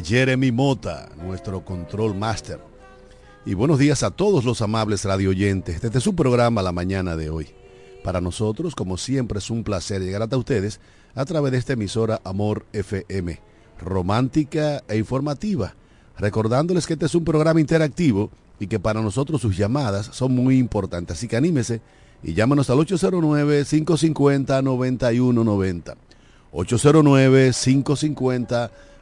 Jeremy Mota, nuestro control master. Y buenos días a todos los amables radioyentes desde su programa La Mañana de hoy. Para nosotros, como siempre, es un placer llegar hasta ustedes a través de esta emisora Amor FM, romántica e informativa, recordándoles que este es un programa interactivo y que para nosotros sus llamadas son muy importantes. Así que anímese y llámanos al 809-550-9190. 809-550-9190.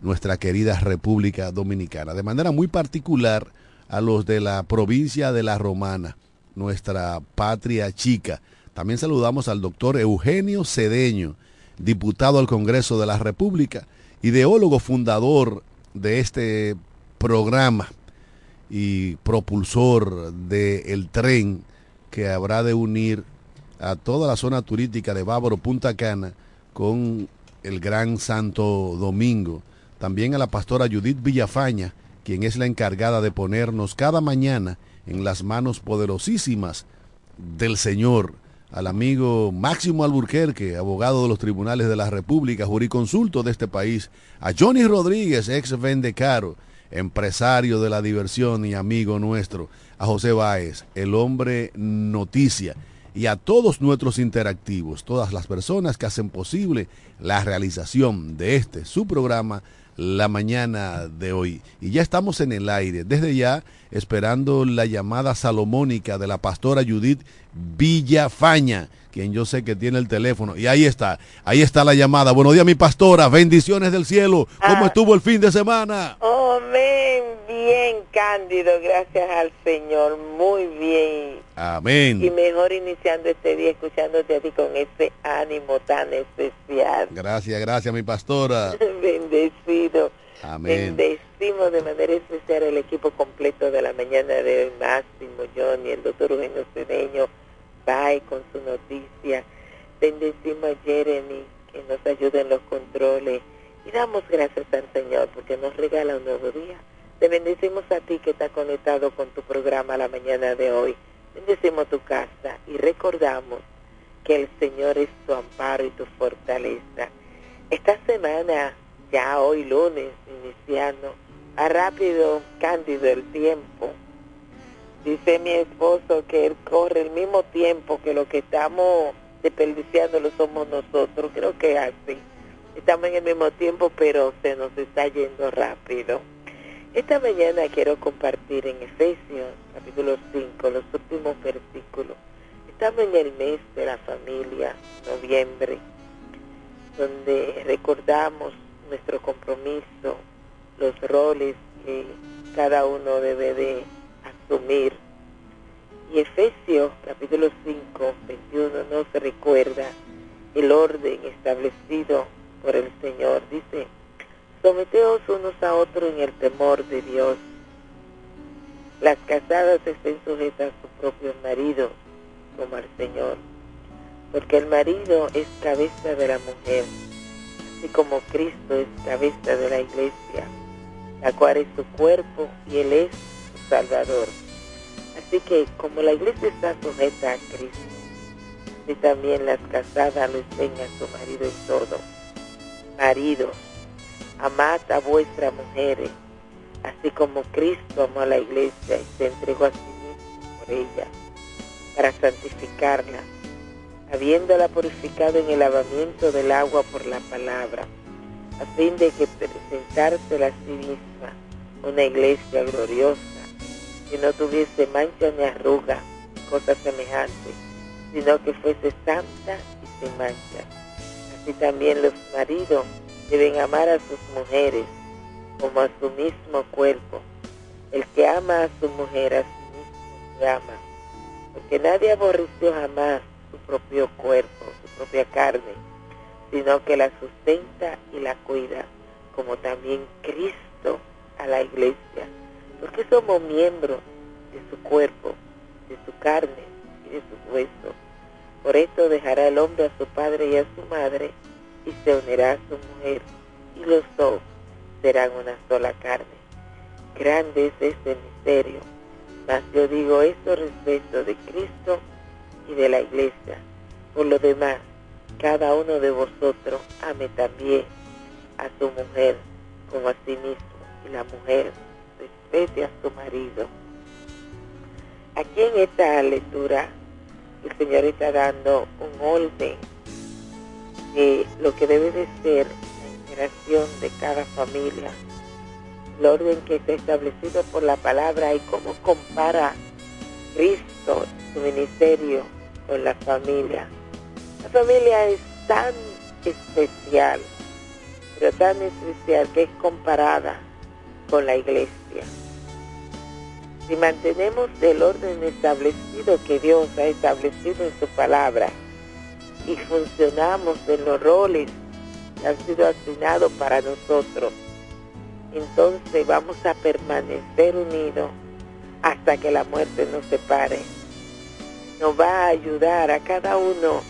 nuestra querida República Dominicana. De manera muy particular a los de la provincia de La Romana, nuestra patria chica. También saludamos al doctor Eugenio Cedeño, diputado al Congreso de la República, ideólogo fundador de este programa y propulsor del tren que habrá de unir a toda la zona turística de Bávaro, Punta Cana, con el Gran Santo Domingo. También a la pastora Judith Villafaña, quien es la encargada de ponernos cada mañana en las manos poderosísimas del Señor, al amigo Máximo Alburquerque, abogado de los tribunales de la República, juriconsulto de este país, a Johnny Rodríguez, ex Vendecaro, empresario de la diversión y amigo nuestro, a José Báez, el hombre noticia, y a todos nuestros interactivos, todas las personas que hacen posible la realización de este, su programa, la mañana de hoy. Y ya estamos en el aire, desde ya esperando la llamada salomónica de la pastora Judith Villafaña, quien yo sé que tiene el teléfono. Y ahí está, ahí está la llamada. Buenos días, mi pastora, bendiciones del cielo. ¿Cómo Ah. estuvo el fin de semana? Amén, bien cándido, gracias al Señor, muy bien. Y Amén. mejor iniciando este día escuchándote a ti con ese ánimo tan especial. Gracias, gracias, mi pastora. Bendecido. Amén. Bendecimos de manera especial el equipo completo de la mañana de hoy, Máximo, Johnny, el doctor Eugenio Cedeño, Con su noticia. Bendecimos a Jeremy, que nos ayuda en los controles. Y damos gracias al Señor porque nos regala un nuevo día. Te bendecimos a ti que está conectado con tu programa la mañana de hoy. Bendecimos tu casa y recordamos que el Señor es tu amparo y tu fortaleza. Esta semana, ya hoy lunes, iniciando, a rápido, cándido el tiempo. Dice mi esposo que él corre el mismo tiempo que lo que estamos desperdiciando lo somos nosotros. Creo que así. Estamos en el mismo tiempo, pero se nos está yendo rápido. Esta mañana quiero compartir en Efesios capítulo 5 los últimos versículos. Estamos en el mes de la familia, noviembre, donde recordamos nuestro compromiso, los roles que cada uno debe de Y Efesios capítulo 5, 21 nos recuerda el orden establecido por el Señor. Dice, someteos unos a otros en el temor de Dios. Las casadas estén sujetas a su propio marido como al Señor, porque el marido es cabeza de la mujer, así como Cristo es cabeza de la iglesia, la cual es su cuerpo y Él es Salvador. Así que como la iglesia está sujeta a Cristo, y también las casadas lo estén a su marido en todo. Maridos, amad a vuestras mujeres, así como Cristo amó a la iglesia y se entregó a sí mismo por ella, para santificarla, habiéndola purificado en el lavamiento del agua por la palabra, a fin de que presentársela a sí misma una iglesia gloriosa, que no tuviese mancha ni arruga, cosa semejante, sino que fuese santa y sin mancha. Así también los maridos deben amar a sus mujeres como a su mismo cuerpo. El que ama a su mujer a sí mismo se ama, porque nadie aborreció jamás su propio cuerpo, su propia carne, sino que la sustenta y la cuida, como también Cristo a la iglesia, porque somos miembros de su cuerpo, de su carne y de sus huesos. Por esto dejará el hombre a su padre y a su madre, y se unirá a su mujer, y los dos serán una sola carne. Grande es este misterio, mas yo digo esto respecto de Cristo y de la iglesia. Por lo demás, cada uno de vosotros ame también a su mujer como a sí mismo, y la mujer a su marido. Aquí en esta lectura, el Señor está dando un orden de lo que debe de ser la integración de cada familia, el orden que está establecido por la palabra y cómo compara Cristo, su ministerio, con la familia. La familia es tan especial, pero tan especial que es comparada con la iglesia. Si mantenemos el orden establecido que Dios ha establecido en su palabra y funcionamos en los roles que han sido asignados para nosotros, entonces vamos a permanecer unidos hasta que la muerte nos separe. Nos va a ayudar a cada uno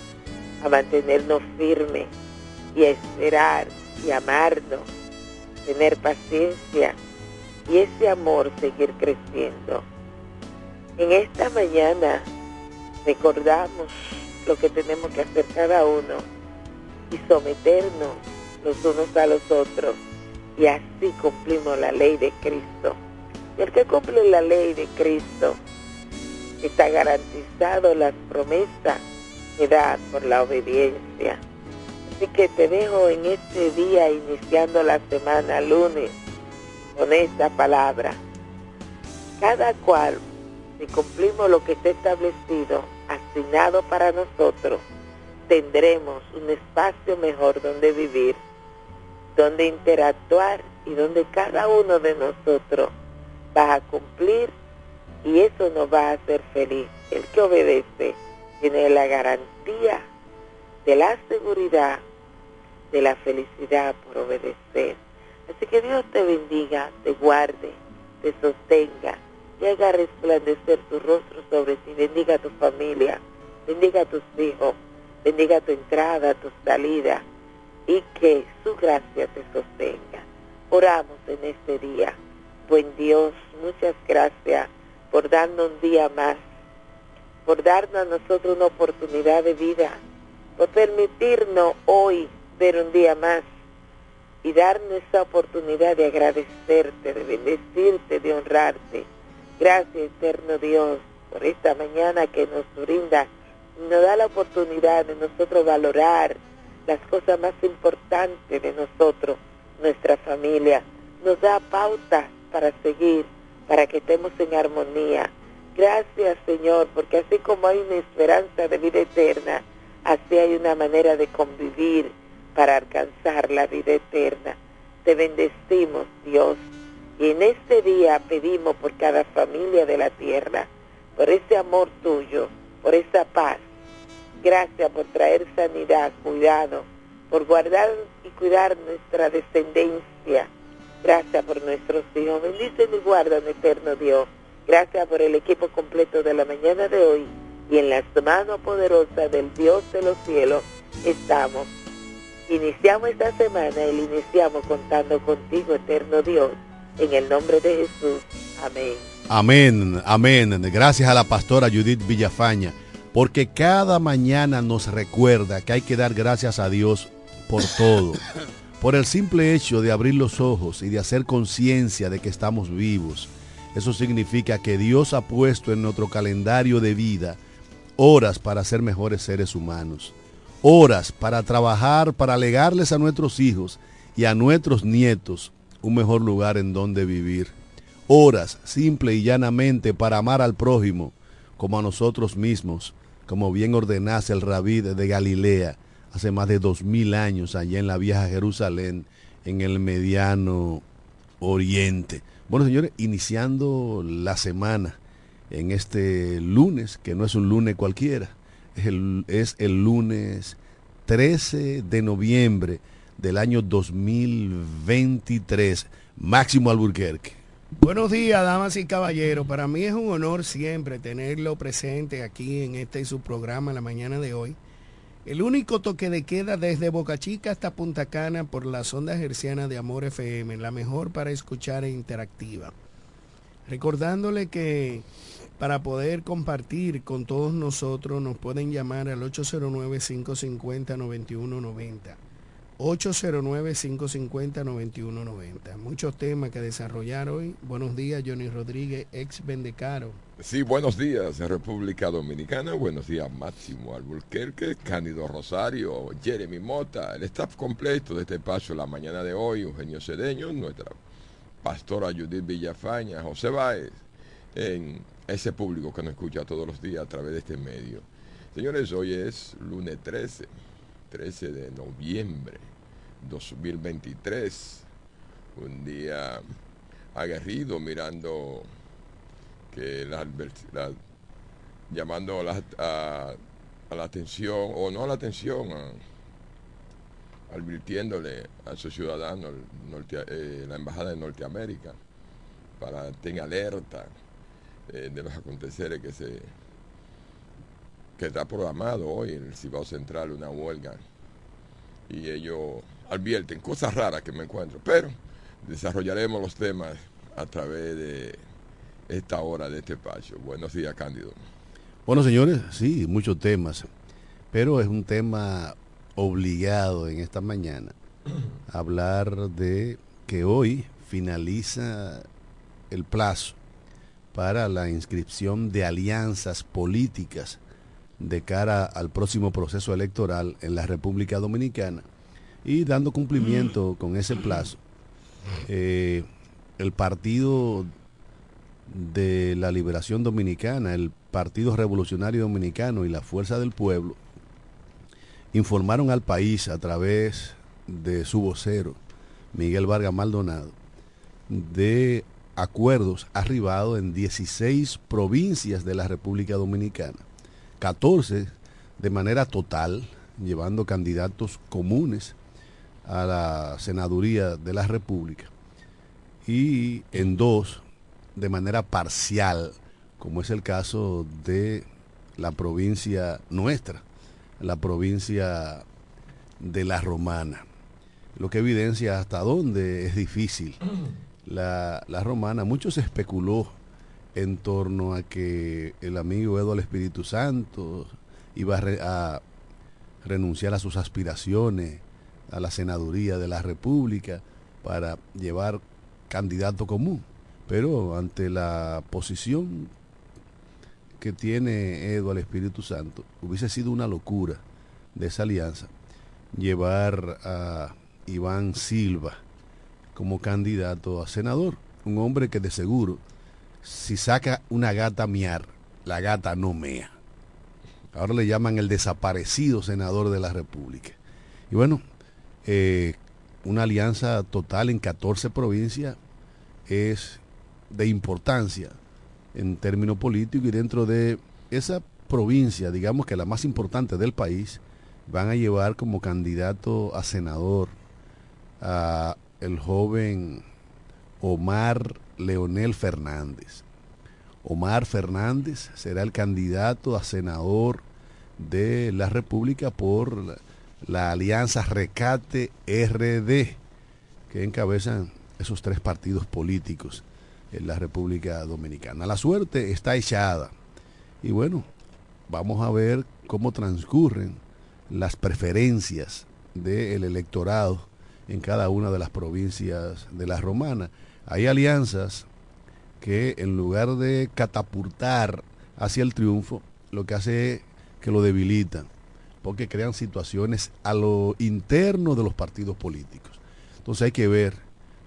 a mantenernos firmes y a esperar y amarnos, tener paciencia y ese amor seguir creciendo. En esta mañana recordamos lo que tenemos que hacer cada uno y someternos los unos a los otros y así cumplimos la ley de Cristo. Y el que cumple la ley de Cristo está garantizado las promesas que da por la obediencia. Así que te dejo en este día, iniciando la semana lunes, con esta palabra. Cada cual, si cumplimos lo que está establecido, asignado para nosotros, tendremos un espacio mejor donde vivir, donde interactuar y donde cada uno de nosotros va a cumplir y eso nos va a hacer feliz. El que obedece tiene la garantía de la seguridad, de la felicidad por obedecer. Así que Dios te bendiga, te guarde, te sostenga y haga resplandecer tu rostro sobre ti. Bendiga a tu familia, bendiga a tus hijos, bendiga tu entrada, tu salida y que su gracia te sostenga. Oramos en este día. Buen Dios, muchas gracias por darnos un día más, por darnos a nosotros una oportunidad de vida, por permitirnos hoy ver un día más y darnos esa oportunidad de agradecerte, de bendecirte, de honrarte. Gracias, eterno Dios, por esta mañana que nos brinda nos da la oportunidad de nosotros valorar las cosas más importantes de nosotros, nuestra familia. Nos da pautas para seguir para que estemos en armonía. Gracias Señor, porque así como hay una esperanza de vida eterna, así hay una manera de convivir para alcanzar la vida eterna. Te bendecimos Dios y en este día pedimos por cada familia de la tierra, por ese amor tuyo, por esa paz. Gracias por traer sanidad, cuidado, por guardar y cuidar nuestra descendencia Gracias por nuestros hijos. Bendice y guarda, eterno Dios. Gracias por el equipo completo de la mañana de hoy. Y en las manos poderosas del Dios de los cielos estamos. Iniciamos esta semana y iniciamos contando contigo, eterno Dios. En el nombre de Jesús. Amén. Amén, amén. Gracias a la pastora Judith Villafaña, porque cada mañana nos recuerda que hay que dar gracias a Dios por todo. por el simple hecho de abrir los ojos y de hacer conciencia de que estamos vivos. Eso significa que Dios ha puesto en nuestro calendario de vida horas para ser mejores seres humanos, horas para trabajar, para legarles a nuestros hijos y a nuestros nietos un mejor lugar en donde vivir, horas, simple y llanamente, para amar al prójimo como a nosotros mismos, como bien ordenase el rabí de Galilea hace más de dos mil años allá en la vieja Jerusalén, en el mediano oriente. Bueno, señores, iniciando la semana en este lunes, que no es un lunes cualquiera, es el lunes 13 de noviembre del año 2023. Máximo Alburquerque. Buenos días, damas y caballeros. Para mí es un honor siempre tenerlo presente aquí en este y su programa la mañana de hoy. El único toque de queda desde Boca Chica hasta Punta Cana por la sonda herciana de Amor FM, la mejor para escuchar e interactiva. Recordándole que para poder compartir con todos nosotros nos pueden llamar al 809-550-9190. 809-550-9190. Muchos temas que desarrollar hoy. Buenos días, Johnny Rodríguez, ex Vendecaro. Sí, buenos días, República Dominicana. Buenos días, Máximo Alburquerque, Cándido Rosario, Jeremy Mota, el staff completo de este espacio la mañana de hoy, Eugenio Cedeño, nuestra pastora Judith Villafaña, José Báez, en ese público que nos escucha todos los días a través de este medio. Señores, hoy es lunes 13, 13 de noviembre 2023, un día aguerrido mirando que la, llamando a la, atención, o no a la atención, advirtiéndole a sus ciudadanos, eh, la Embajada de Norteamérica, para tener alerta eh, de los aconteceres que se que está programado hoy en el Cibao Central una huelga y ellos advierten cosas raras que me encuentro, pero desarrollaremos los temas a través de esta hora de este espacio. Buenos días, Cándido. Bueno, señores, sí, muchos temas, pero es un tema obligado en esta mañana hablar de que hoy finaliza el plazo para la inscripción de alianzas políticas de cara al próximo proceso electoral en la República Dominicana y dando cumplimiento con ese plazo, eh, el Partido de la Liberación Dominicana, el Partido Revolucionario Dominicano y la Fuerza del Pueblo informaron al país a través de su vocero, Miguel Vargas Maldonado, de acuerdos arribados en 16 provincias de la República Dominicana, 14 de manera total, llevando candidatos comunes a la senaduría de la República, y en dos de manera parcial, como es el caso de la provincia nuestra, la provincia de la Romana, lo que evidencia hasta dónde es difícil la, romana. Mucho se especuló en torno a que el amigo Eduardo Espíritu Santo iba a, a renunciar a sus aspiraciones a la senaduría de la República para llevar candidato común. Pero ante la posición que tiene al Espíritu Santo, hubiese sido una locura de esa alianza llevar a Iván Silva como candidato a senador. Un hombre que de seguro, si saca una gata a miar, la gata no mea. Ahora le llaman el desaparecido senador de la República. Y bueno, eh, una alianza total en 14 provincias es de importancia en términos políticos y dentro de esa provincia, digamos que la más importante del país, van a llevar como candidato a senador a el joven Omar Leonel Fernández. Omar Fernández será el candidato a senador de la República por la, alianza Recate RD, que encabezan esos tres partidos políticos en la República Dominicana. La suerte está echada. Y bueno, vamos a ver cómo transcurren las preferencias del electorado en cada una de las provincias de la romana. Hay alianzas que en lugar de catapultar hacia el triunfo, lo que hace es que lo debilitan, porque crean situaciones a lo interno de los partidos políticos. Entonces hay que ver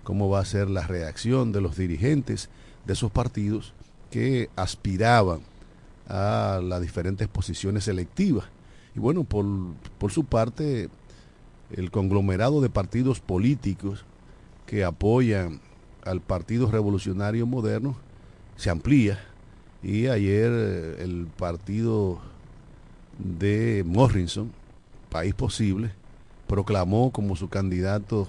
cómo va a ser la reacción de los dirigentes de esos partidos que aspiraban a las diferentes posiciones selectivas. Y bueno, por, por su parte, el conglomerado de partidos políticos que apoyan al Partido Revolucionario Moderno se amplía. Y ayer eh, el partido de Morrison, País Posible, proclamó como su candidato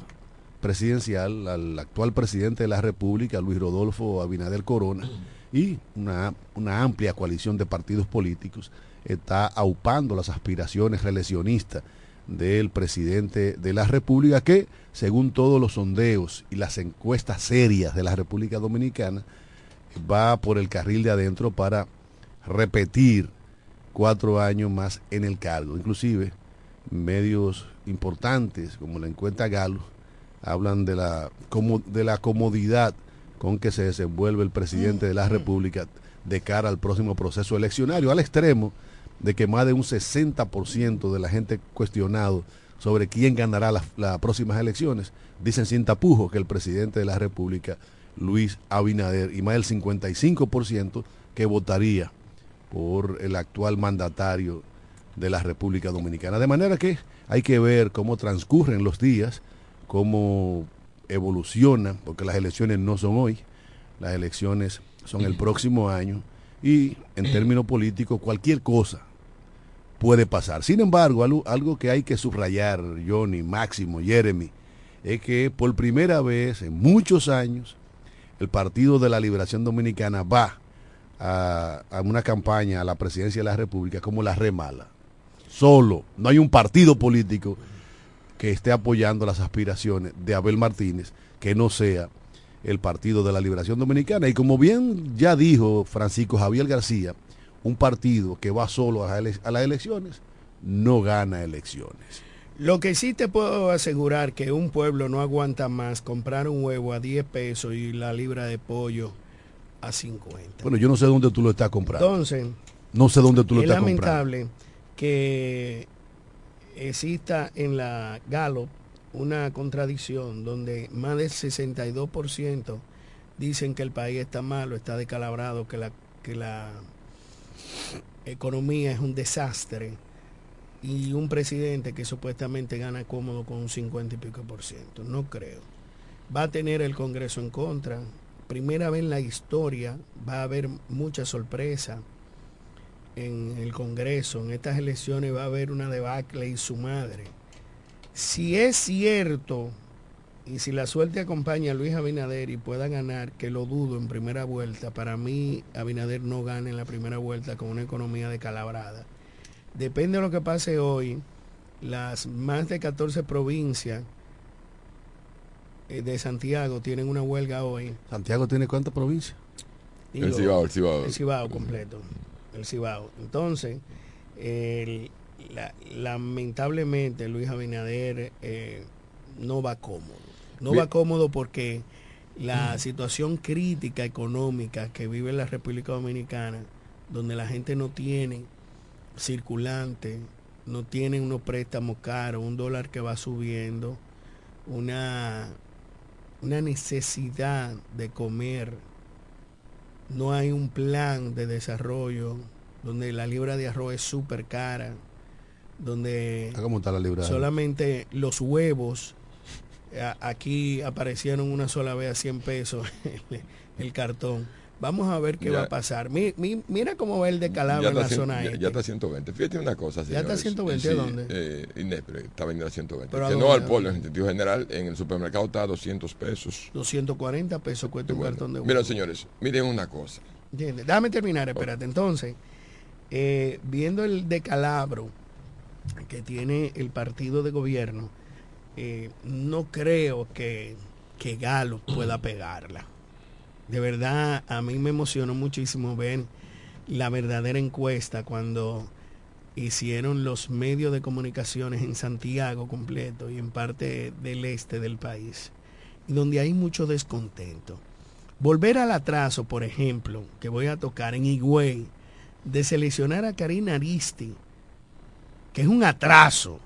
presidencial al actual presidente de la República, Luis Rodolfo Abinader Corona, y una, una amplia coalición de partidos políticos está aupando las aspiraciones reeleccionistas del presidente de la República, que según todos los sondeos y las encuestas serias de la República Dominicana, va por el carril de adentro para repetir cuatro años más en el cargo. Inclusive medios importantes como la encuesta Galo hablan de la, como, de la comodidad con que se desenvuelve el presidente de la República de cara al próximo proceso eleccionario, al extremo de que más de un 60% de la gente cuestionado sobre quién ganará las, próximas elecciones, dicen sin tapujos que el presidente de la República, Luis Abinader, y más del 55% que votaría por el actual mandatario de la República Dominicana. De manera que hay que ver cómo transcurren los días, cómo evolucionan, porque las elecciones no son hoy, las elecciones son el próximo año y en términos políticos cualquier cosa puede pasar. Sin embargo, algo, que hay que subrayar, Johnny, Máximo, Jeremy, es que por primera vez en muchos años el Partido de la Liberación Dominicana va a, una campaña a la presidencia de la República como la remala. Solo, no hay un partido político que esté apoyando las aspiraciones de Abel Martínez que no sea el Partido de la Liberación Dominicana. Y como bien ya dijo Francisco Javier García, un partido que va solo a, las elecciones no gana elecciones. Lo que sí te puedo asegurar que un pueblo no aguanta más comprar un huevo a 10 pesos y la libra de pollo a 50. Bueno, yo no sé dónde tú lo estás comprando. Entonces, no sé dónde tú lo estás comprando. Es lamentable que exista en la Gallup una contradicción donde más del 62% dicen que el país está malo, está decalabrado, que la, que la economía es un desastre y un presidente que supuestamente gana cómodo con un 50 y pico por ciento. No creo. Va a tener el Congreso en contra, primera vez en la historia va a haber mucha sorpresa en el Congreso. En estas elecciones va a haber una debacle y su madre. Si es cierto, y si la suerte acompaña a Luis Abinader y pueda ganar, que lo dudo en primera vuelta, para mí Abinader no gana en la primera vuelta con una economía decalabrada. Depende de lo que pase hoy, las más de 14 provincias eh, de Santiago tienen una huelga hoy. ¿Santiago tiene cuántas provincias? el Cibao, el Cibao. El Cibao completo, el Cibao. Entonces, lamentablemente Luis Abinader eh, no va cómodo. No va cómodo porque la situación crítica económica que vive la República Dominicana, donde la gente no tiene circulante, no tiene unos préstamos caros, un dólar que va subiendo, una una necesidad de comer, no hay un plan de desarrollo donde la libra de arroz es súper cara, donde ¿Cómo está la libra? solamente los huevos aquí aparecieron una sola vez a 100 pesos el cartón Vamos a ver qué va a pasar. mira cómo va el decalabro en la zona ya, ya, está 120. Fíjate una cosa, señores. ¿Ya está 120 sí, dónde? Eh, Inespre, está vendiendo a 120. que no al polo, en sentido general, en el supermercado está a 200 pesos. 240 pesos cuesta un cartón de huevo. Mira, señores, miren una cosa. ¿Entiendes? Déjame terminar, espérate. Entonces, eh, viendo el decalabro que tiene el partido de gobierno, eh, no creo que, que Galo pueda pegarla de verdad a mí me emocionó muchísimo ver la verdadera encuesta cuando hicieron los medios de comunicaciones en Santiago completo y en parte del este del país, donde hay mucho descontento. Volver al atraso, por ejemplo, que voy a tocar en Higüey, de seleccionar a Karina Aristi, que es un atraso,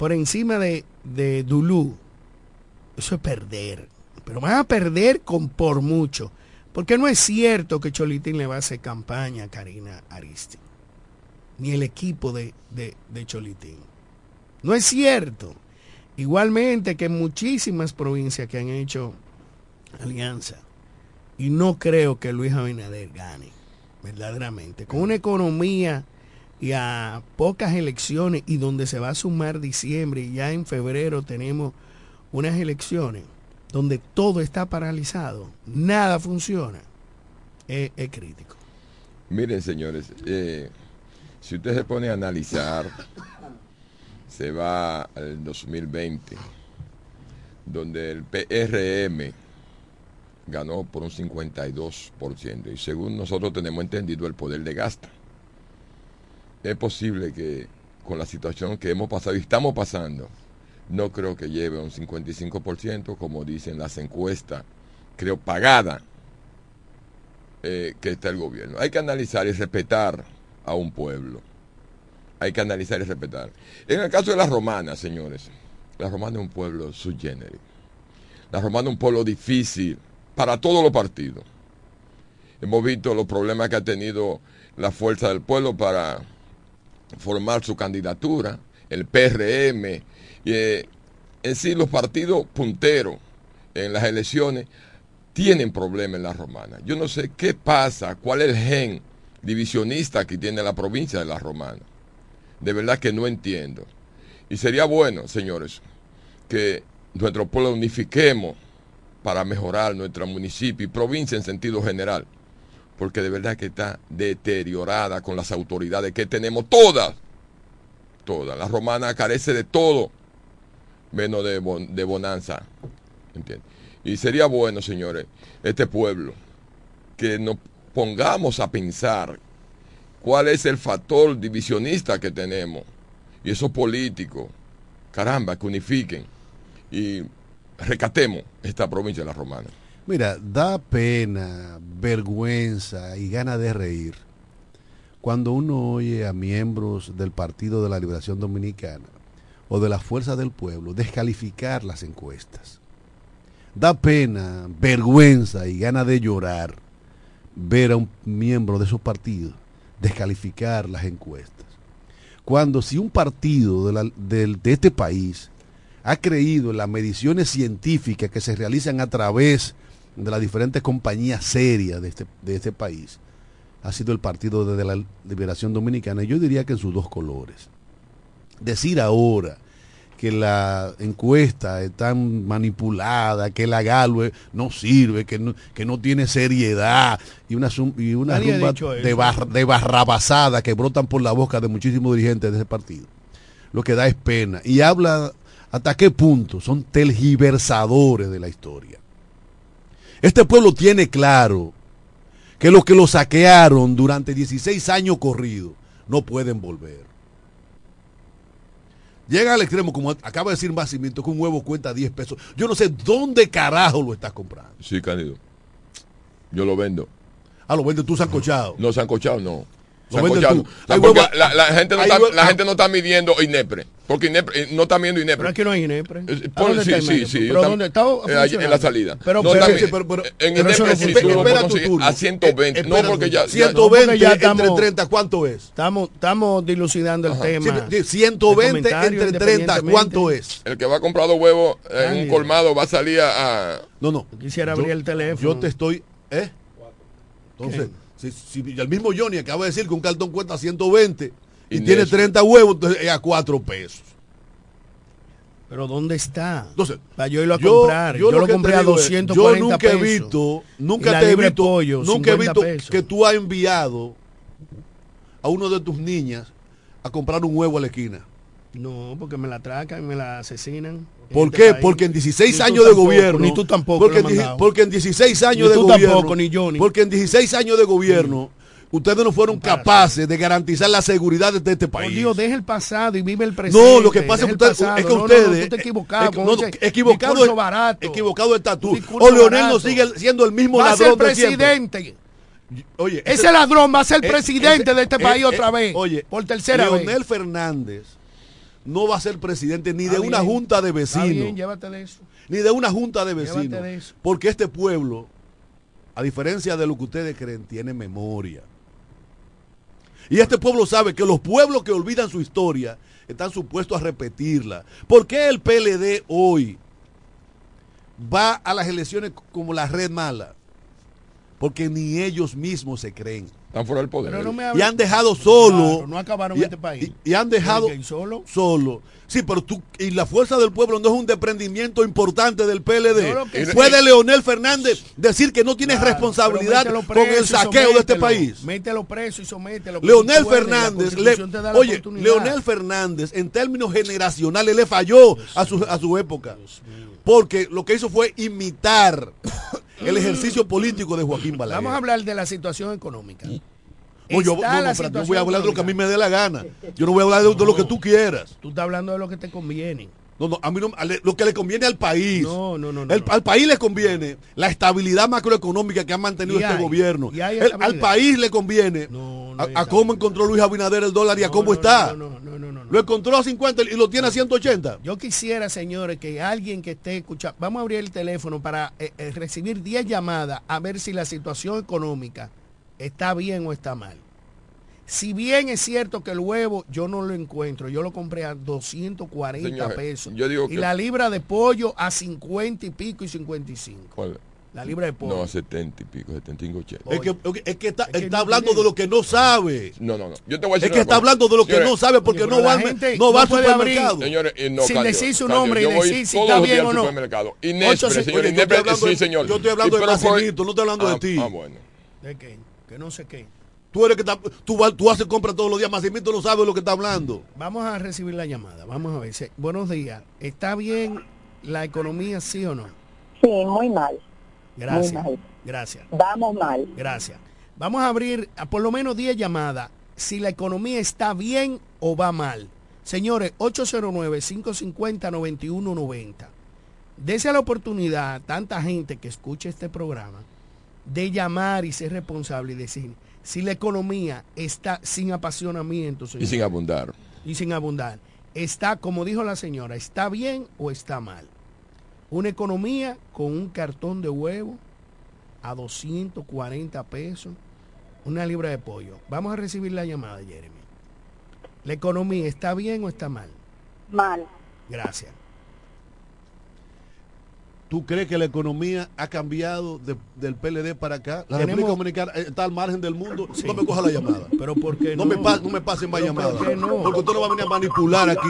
por encima de, de Dulú, eso es perder. Pero van a perder con por mucho. Porque no es cierto que Cholitín le va a hacer campaña a Karina Aristi. Ni el equipo de, de, de Cholitín. No es cierto. Igualmente que muchísimas provincias que han hecho alianza. Y no creo que Luis Abinader gane, verdaderamente. Con una economía y a pocas elecciones y donde se va a sumar diciembre y ya en febrero tenemos unas elecciones donde todo está paralizado, nada funciona, es, crítico. Miren, señores, eh, si usted se pone a analizar, se va al 2020, donde el PRM ganó por un 52%, y según nosotros tenemos entendido, el poder de gasta. Es posible que con la situación que hemos pasado y estamos pasando, no creo que lleve un 55%, como dicen las encuestas, creo pagada, eh, que está el gobierno. Hay que analizar y respetar a un pueblo. Hay que analizar y respetar. En el caso de las romanas, señores, la romana es un pueblo subgénero. La romana es un pueblo difícil para todos los partidos. Hemos visto los problemas que ha tenido la fuerza del pueblo para formar su candidatura, el PRM, eh, en sí los partidos punteros en las elecciones tienen problemas en la romana. Yo no sé qué pasa, cuál es el gen divisionista que tiene la provincia de la romana. De verdad que no entiendo. Y sería bueno, señores, que nuestro pueblo unifiquemos para mejorar nuestro municipio y provincia en sentido general. Porque de verdad que está deteriorada con las autoridades que tenemos todas. Todas. La romana carece de todo, menos de, bon- de bonanza. Y sería bueno, señores, este pueblo, que nos pongamos a pensar cuál es el factor divisionista que tenemos. Y esos políticos, caramba, que unifiquen y recatemos esta provincia de la Romana. Mira, da pena, vergüenza y gana de reír cuando uno oye a miembros del Partido de la Liberación Dominicana o de la Fuerza del Pueblo descalificar las encuestas. Da pena, vergüenza y gana de llorar ver a un miembro de esos partidos descalificar las encuestas. Cuando si un partido de, la- de este país ha creído en las mediciones científicas que se realizan a través de las diferentes compañías serias de este, de este país, ha sido el Partido de la Liberación Dominicana, y yo diría que en sus dos colores. Decir ahora que la encuesta está manipulada, que la Galway no sirve, que no, que no tiene seriedad y una, y una rumba de, bar- de barrabasada que brotan por la boca de muchísimos dirigentes de ese partido. Lo que da es pena. Y habla hasta qué punto son tergiversadores de la historia. Este pueblo tiene claro que los que lo saquearon durante 16 años corridos no pueden volver. Llega al extremo, como acaba de decir Macimiento, que un huevo cuesta 10 pesos. Yo no sé dónde carajo lo estás comprando. Sí, Cándido. Yo lo vendo. Ah, lo vendes tú sancochado. No, sancochado no. Lo tú. Porque huevo- la, la gente no está, huevo- la gente no está midiendo INEPRE. Porque INEPRE, eh, no está midiendo Pero INEPRE. aquí no hay INEPRE. Eh, ¿A por- sí, sí, sí, ¿Pero dónde está? eh, allí en la salida. Pero, No, pero- también- pero- pero- en pero INEPRE sí, tú lo puedes conseguir a 120. Eh, no, porque ya, ya- 120 porque ya entre estamos- 30, ¿cuánto es? Estamos, estamos dilucidando el Ajá. tema. Sí, 120 El comentario, entre 30, independientemente. ¿cuánto es? el que va a comprar los huevos en un colmado va a salir a... No, no. Quisiera Yo- abrir el teléfono. Yo te estoy. ¿Eh? Entonces, si, si el mismo Johnny acaba de decir que un cartón cuesta 120 y, Y tiene Nelson. 30 huevos, entonces es a 4 pesos. Pero ¿dónde está? Entonces, Para yo irlo a yo- comprar. yo Yo, lo compré a digo es, 240 Yo nunca he visto, nunca te he visto, pollo, nunca he 50 visto pesos. que tú has enviado a uno de tus niñas a comprar un huevo a la esquina. No, porque me la atracan y me la asesinan. ¿Por este qué? país. Porque en 16 Ni tú años de tampoco, gobierno. Ni tú tampoco. Porque, en, porque en 16 años Ni de tú gobierno. tampoco, ni Johnny. Porque en 16 años de gobierno, ustedes no fueron capaces de garantizar la seguridad de este país. Dios, deja el pasado y vive el presente. No, lo que pasa es que, el usted- es que No, no, ustedes. No, tú te equivocado. es- no, no, equivocado, es- barato. equivocado está tú. O Leonel no sigue siendo el mismo Va a ser ladrón de presidente. Oye, Ese ladrón va a ser eh, presidente ese- de este eh, país eh, otra vez. Oye, por tercera Leonel vez. Fernández no va a ser presidente ni de una junta de bien, vecinos. eso. ni de una junta de vecinos. eso. Porque este pueblo, a diferencia de lo que ustedes creen, tiene memoria. Y este pueblo sabe que los pueblos que olvidan su historia están supuestos a repetirla. ¿Por qué el PLD hoy va a las elecciones como la red mala? Porque ni ellos mismos se creen. Están fuera del poder. No Y han dejado solo. Claro, no acabaron y, este país. y- y han dejado solo? solo. Sí, pero tú, y la fuerza del pueblo no es un desprendimiento importante del PLD. Que Puede Leonel Fernández decir que no tiene Claro, responsabilidad con el saqueo de este país. Mételo preso y somételo. Leonel Fernández, le- oye. Leonel Fernández en términos generacionales le falló a su, a su época. Porque lo que hizo fue imitar el ejercicio político de Joaquín Balaguer. Vamos a hablar de la situación económica. No, yo, no, no, yo voy a hablar de lo que a mí me dé la gana. Yo no voy a hablar de, de lo que tú quieras. Tú estás hablando de lo que te conviene. No, no, a mí no, lo que le conviene al país. No, no, no, El- no. Al país le conviene la estabilidad macroeconómica que ha mantenido este hay, gobierno. El- al país le conviene No, no a, a cómo encontró Luis Abinader el dólar y a cómo no, está. No, no, no, no, no, no. Lo encontró a 50 y lo tiene a 180. Yo quisiera, señores, que alguien que esté escuchando, vamos a abrir el teléfono para eh, eh, recibir 10 llamadas a ver si la situación económica está bien o está mal. Si bien es cierto que el huevo yo no lo encuentro, yo lo compré a 240 Señor, pesos. yo digo y que- la libra de pollo a 50 y pico y 55. ¿Cuál? La libra de pollo. No, 70 y pico, 75, 80. Es que, es que está, Es que está no hablando tiene- de lo que no sabe. No, no, no. Yo te voy a Es decir que una está cosa. hablando de lo que Señores, no sabe porque no va, al, gente no va no al puede supermercado. abrir- Señores, y no, Sin Candio, decir su Candio, nombre y decir si está bien al o no. supermercado. Ocho, Inespre, se- señor, Oye, yo estoy hablando de- sí, señor. yo estoy hablando Y de Marcelito, no estoy hablando de Ah, ti. Ah, bueno. ¿De qué? Que no sé qué. Tú eres que está- tú, vas- tú haces compras todos los días, Massimito no sabe de lo que está hablando. Vamos a recibir la llamada. Vamos a ver. Buenos días. ¿Está bien la economía, sí o no? Sí, muy mal. Gracias. Muy mal. Gracias. Vamos mal. Gracias. Vamos a abrir a por lo menos 10 llamadas si la economía está bien o va mal. Señores, 809-550-9190. Dese la oportunidad a tanta gente que escuche este programa de llamar y ser responsable y decir si la economía está sin apasionamiento, Y señor, sin abundar. y sin abundar, está, como dijo la señora, está bien o está mal. Una economía con un cartón de huevo a 240 pesos, una libra de pollo. Vamos a recibir la llamada, Jeremy. ¿La economía está bien o está mal? Mal. Gracias. ¿Tú crees que la economía ha cambiado de- del PLD para acá? La República Dominicana eh, está al margen del mundo. Sí. No me coja la llamada. Pero ¿por qué No, no? me, pa- no me pasen más ¿por llamadas. qué no? Porque usted no va a venir a manipular aquí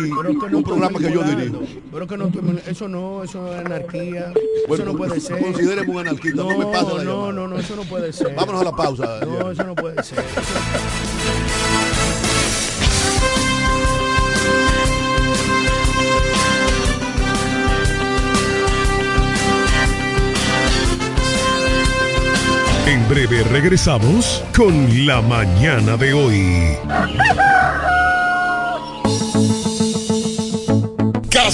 no un programa que yo dirijo. Pero que no eso no, eso es anarquía. Bueno, eso no puede ser. considéreme un anarquista, no me pase la no, llamada. no, no, eso no puede ser. Vámonos a la pausa. No, eso no puede ser. Breve regresamos con la mañana de hoy.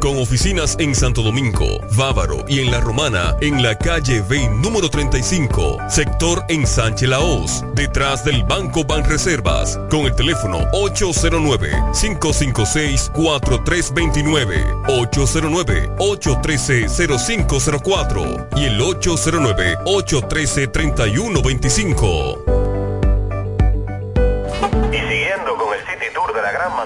Con oficinas en Santo Domingo, Bávaro y en La Romana, en la calle B número 35, sector en Sánchez Laos, detrás del Banco Banreservas, con el teléfono 809-556-4329, 809-813-0504 y el 809-813-3125.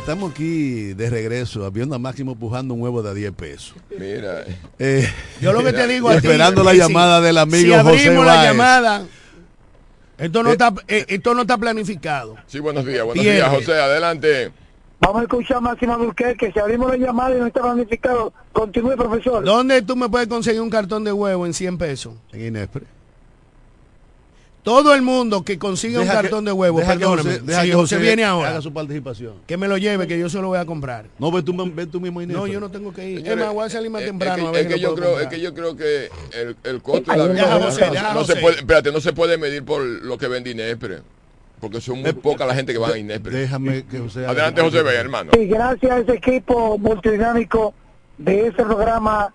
estamos aquí de regreso, viendo a Máximo pujando un huevo de 10 pesos. Mira, Eh, Yo lo que te digo esperando la que llamada del amigo si abrimos José la llamada, esto no, Eh, está, eh, esto no está planificado. sí, buenos días, buenos Pierde. días, José, adelante. Vamos a escuchar a Máximo Alburquerque. Si abrimos la llamada y no está planificado, continúe, profesor. ¿Dónde tú me puedes conseguir un cartón de huevo en 100 pesos? En Inespre. Todo el mundo que consiga un que- cartón de huevo, que perdóname, José- deja si que José José viene ahora, Haga su participación. que me lo lleve, que yo se lo voy a comprar. No, ve tú, ve tú mismo Inespre. No, yo no tengo que ir. Es Señores, más, voy a salir más eh, temprano es que, a ver es que si lo yo creo, es que yo creo que el, el costo Ay, de la José, no, se puede, espérate, no se puede medir por lo que vende Inespre, porque son muy poca la gente que va a Inespre. Déjame que José. Adelante, José participación. hermano. Sí, gracias a ese equipo multidinámico de ese programa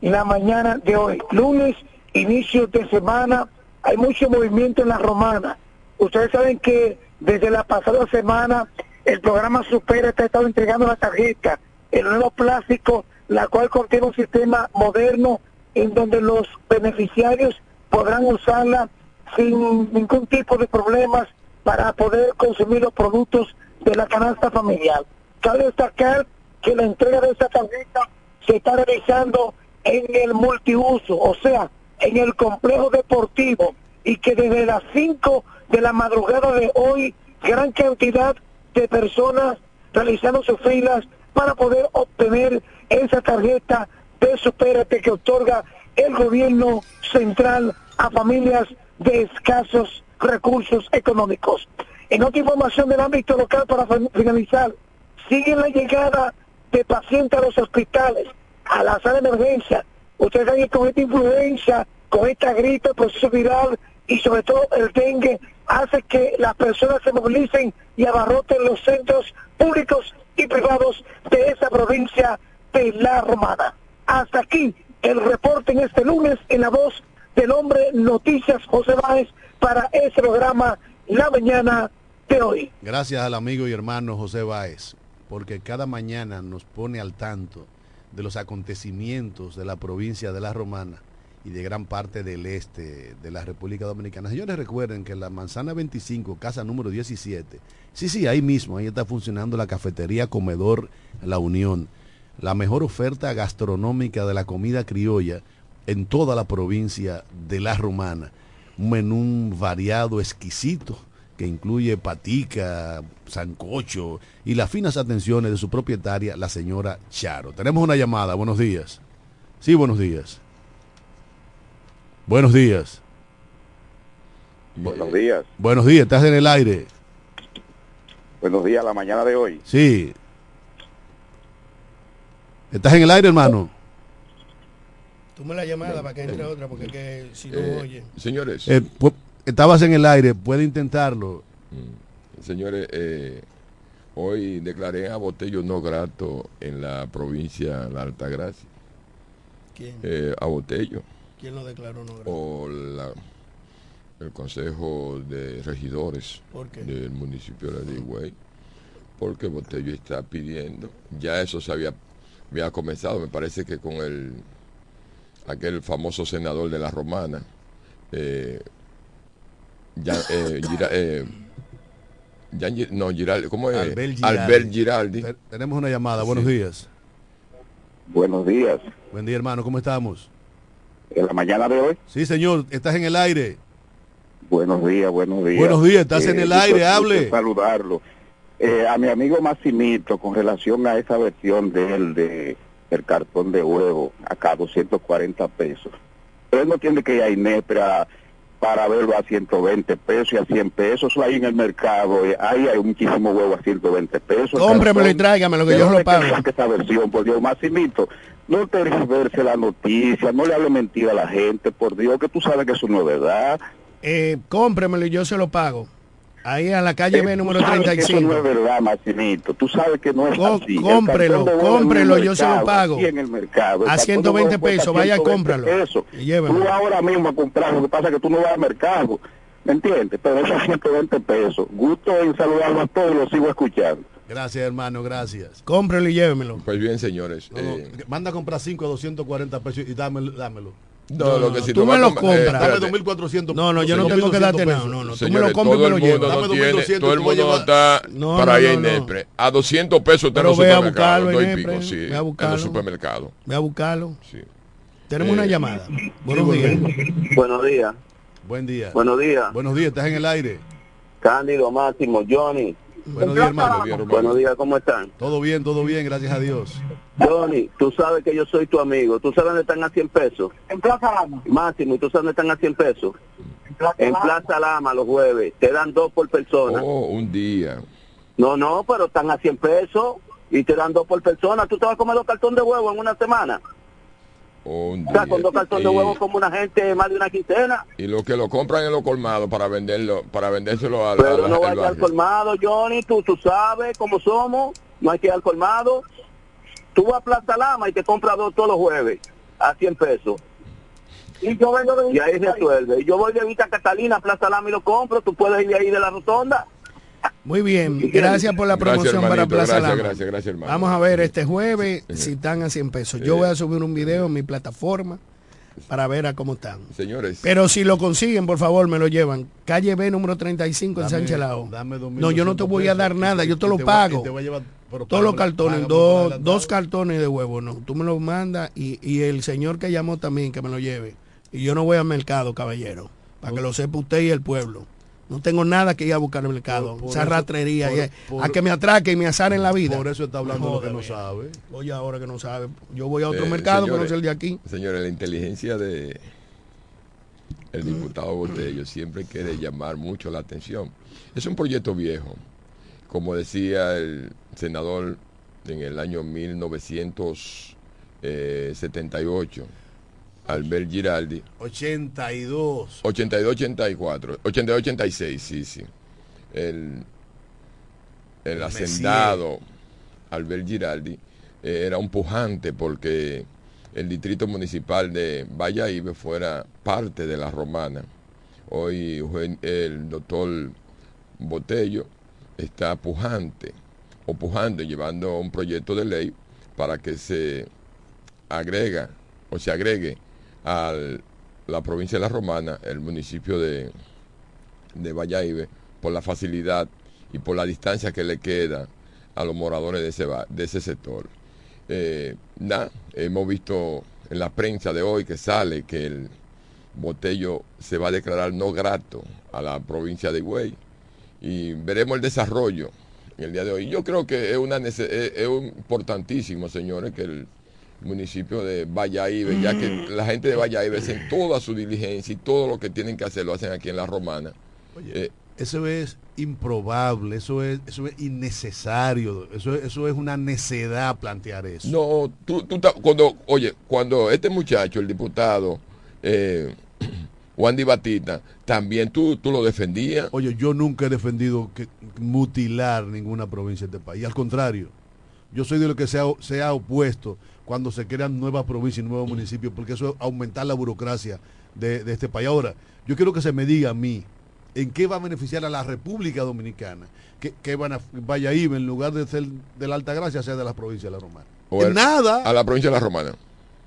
en la mañana de hoy. Lunes, inicio de semana, hay mucho movimiento en la romana. Ustedes saben que desde la pasada semana el programa Supera ha estado entregando la tarjeta, el nuevo plástico, la cual contiene un sistema moderno en donde los beneficiarios podrán usarla sin ningún tipo de problemas para poder consumir los productos de la canasta familiar. Cabe destacar que la entrega de esta tarjeta se está realizando en el multiuso, o sea, en el complejo deportivo, y que desde las 5 de la madrugada de hoy, gran cantidad de personas realizando sus filas para poder obtener esa tarjeta de Supérate que otorga el gobierno central a familias de escasos recursos económicos. En otra información del ámbito local para fin- finalizar, sigue la llegada de pacientes a los hospitales, a la sala de emergencia. Ustedes saben que con esta influencia, con esta gripe, proceso viral y sobre todo el dengue, hace que las personas se movilicen y abarroten los centros públicos y privados de esa provincia de La Romana. Hasta aquí el reporte en este lunes en la voz del hombre Noticias José Báez para ese programa La Mañana de hoy. Gracias al amigo y hermano José Báez, porque cada mañana nos pone al tanto de los acontecimientos de la provincia de La Romana y de gran parte del este de la República Dominicana. Señores, recuerden que en la manzana 25, casa número 17, sí, sí, ahí mismo, ahí está funcionando la cafetería Comedor La Unión, la mejor oferta gastronómica de la comida criolla en toda la provincia de La Romana. Un menú variado, exquisito, que incluye patica, sancocho y las finas atenciones de su propietaria, la señora Charo. Tenemos una llamada, buenos días. Sí, buenos días. Buenos días. Buenos días. Buenos días, estás en el aire. Buenos días, la mañana de hoy. Sí. ¿Estás en el aire, hermano? Toma la llamada para que entre otra, porque es que si no Eh, oye. Señores, Eh, estabas en el aire, puede intentarlo. mm, señores, eh, hoy declaré a Botello no grato en la provincia de la Altagracia. ¿Quién? Eh, a Botello. ¿Quién lo declaró no grato? o la- el Consejo de Regidores ¿Por qué? del municipio de Higüey, porque Botello está pidiendo, ya eso se había, había comenzado, me parece que con el aquel famoso senador de la Romana, eh, ya, eh, Gira- eh, no, Giraldi, ¿cómo es? Albert Giraldi. Albert Giraldi. Te- Tenemos una llamada, buenos días. Buenos días. Buen día, hermano, ¿cómo estamos? En la mañana de hoy. Sí, señor, estás en el aire. Buenos días, buenos días. Buenos días, estás en el aire, hable. saludarlo. Eh, a mi amigo Maximito, con relación a esa versión de él, de el cartón de huevo, acá 240 pesos. Él no tiene que ir a Inepra para verlo a 120 pesos y a 100 pesos. Eso ahí en el mercado, eh, ahí hay muchísimo huevo a 120 pesos. Cómpremelo y Cartón. tráigamelo, que ¿De yo lo que pago. saca esa versión, por Dios, Maximito? No te verse la noticia, no le hable mentira a la gente, por Dios, que tú sabes que eso no es verdad. Eh, cómpremelo y yo se lo pago. Ahí a la calle B Eh, número tú sabes que Eso no 35. es verdad, Maximito. Tú sabes que no es Co- así. El cómprelo, en cómprelo, yo se lo pago. aquí en el mercado. El A cartón de 120 huevo cuesta pesos, vaya, 120 cómpralo. pesos. Y llévemelo. Tú ahora mismo a comprar, lo que pasa es que tú no vas al mercado. ¿Me entiendes? Pero eso es 120 pesos. Gusto en saludarlo a todos y lo sigo escuchando. Gracias, hermano, gracias. Cómprelo y llévemelo. Pues bien, señores. No, eh, manda a comprar 5 a 240 pesos y dámelo. dámelo. No, lo que si tú tú me a lo com- eh, compras. Dame espérate. 2.400 No, no, yo no tengo que darte nada. No, no, tú me lo compras y todo me lo el llevas. Dame no tiene, 2.200, todo el a mundo está No, para no, allá no, en no. Nepre. A 200 pesos está en los ve a supermercados. buscarlo sí, ve a en los buscarlo. supermercados. Ve a buscarlo. Sí. Tenemos Eh, una llamada. Buenos días. Buenos días, Buen día. buenos días. Buenos días, estás en el aire. Cándido, Máximo, Johnny. Buenos días, hermano. Buenos días, ¿cómo están? Todo bien, todo bien, gracias a Dios. Johnny, tú sabes que yo soy tu amigo. ¿Tú sabes dónde están a 100 pesos? En Plaza Lama. Máximo, ¿y tú sabes dónde están a 100 pesos? En Plaza Lama los jueves. Te dan dos por persona. Oh, un día. No, no, pero están a 100 pesos y te dan dos por persona. ¿Tú te vas a comer dos cartones de huevo en una semana? Oh, un O sea, con dos cartones de huevo como una gente más de una quincena. Y lo que lo compran en los colmados para venderlo, para vendérselo a, a Pero la- no al vaya al barrio. colmado, Johnny, tú, tú sabes cómo somos, no hay que ir al colmado. Tú vas a Plaza Lama y te compras dos todos los jueves a 100 pesos. Y yo vengo de Y ahí resuelve. Y yo voy de Vita Catalina a Plaza Lama y lo compro, tú puedes ir de ahí de la rotonda. Muy bien, gracias por la Gracias, promoción para Plaza gracias, Lama. gracias, gracias, hermano. Vamos a ver este jueves si están a 100 pesos. Yo voy a subir un video en mi plataforma para ver a cómo están. Señores, Pero si lo consiguen, por favor, me lo llevan. Calle B número 35 en Dame- Sánchez Lao. dame No, yo no te 2.200 voy a dar pesos nada, yo te lo pago. te voy a llevar- Todos los cartones, dos, dos cartones de huevo, no. Tú me lo mandas y, y el señor que llamó también que me lo lleve. Y yo no voy al mercado, caballero, para que lo sepa usted y el pueblo. No tengo nada que ir a buscar al mercado. Por- por Esa eso- ratrería. por- y- por- a que me atraque y me azar en la vida. Por eso está hablando lo que no sabe. Oye, ahora que no sabe. Yo voy a otro eh, mercado, pero no señores, es el de aquí. Señores, la inteligencia de el diputado Botello siempre quiere llamar mucho la atención. Es un proyecto viejo. Como decía el senador en el año 1978, Albert Giraldi, 82. 82-84, 82-86, sí, sí. El, el El hacendado Albert Giraldi eh, era un pujante porque el distrito municipal de Valladolid fuera parte de la romana. Hoy el doctor Botello está pujante o pujando, llevando un proyecto de ley para que se agrega o se agregue al la provincia de La Romana, el municipio de, de por la facilidad y por la distancia que le queda a los moradores de ese, de ese sector. Eh, nada, hemos visto en la prensa de hoy que sale que el Botello se va a declarar no grato a la provincia de Higüey y veremos el desarrollo en el día de hoy. Yo creo que es, una es, es importantísimo, señores, que el municipio de Valladolid, ya que la gente de Valladolid hacen toda su diligencia y todo lo que tienen que hacer lo hacen aquí en la Romana. Eh, Eso es improbable, eso es, eso es innecesario, eso es, eso es una necedad plantear eso. No, tú, tú cuando, oye, cuando este muchacho, el diputado eh, Juan Di Batista, también tú, tú lo defendías. Oye, yo nunca he defendido que mutilar ninguna provincia de este país. Al contrario, yo soy de lo que se ha, se ha opuesto cuando se crean nuevas provincias y nuevos municipios, porque eso es aumentar la burocracia de, de este país. Ahora, yo quiero que se me diga a mí, ¿en qué va a beneficiar a la República Dominicana? Que, que van a, vaya en lugar de ser de la Alta Gracia, sea de la provincia de la Romana. O en el- nada. A la provincia de la Romana.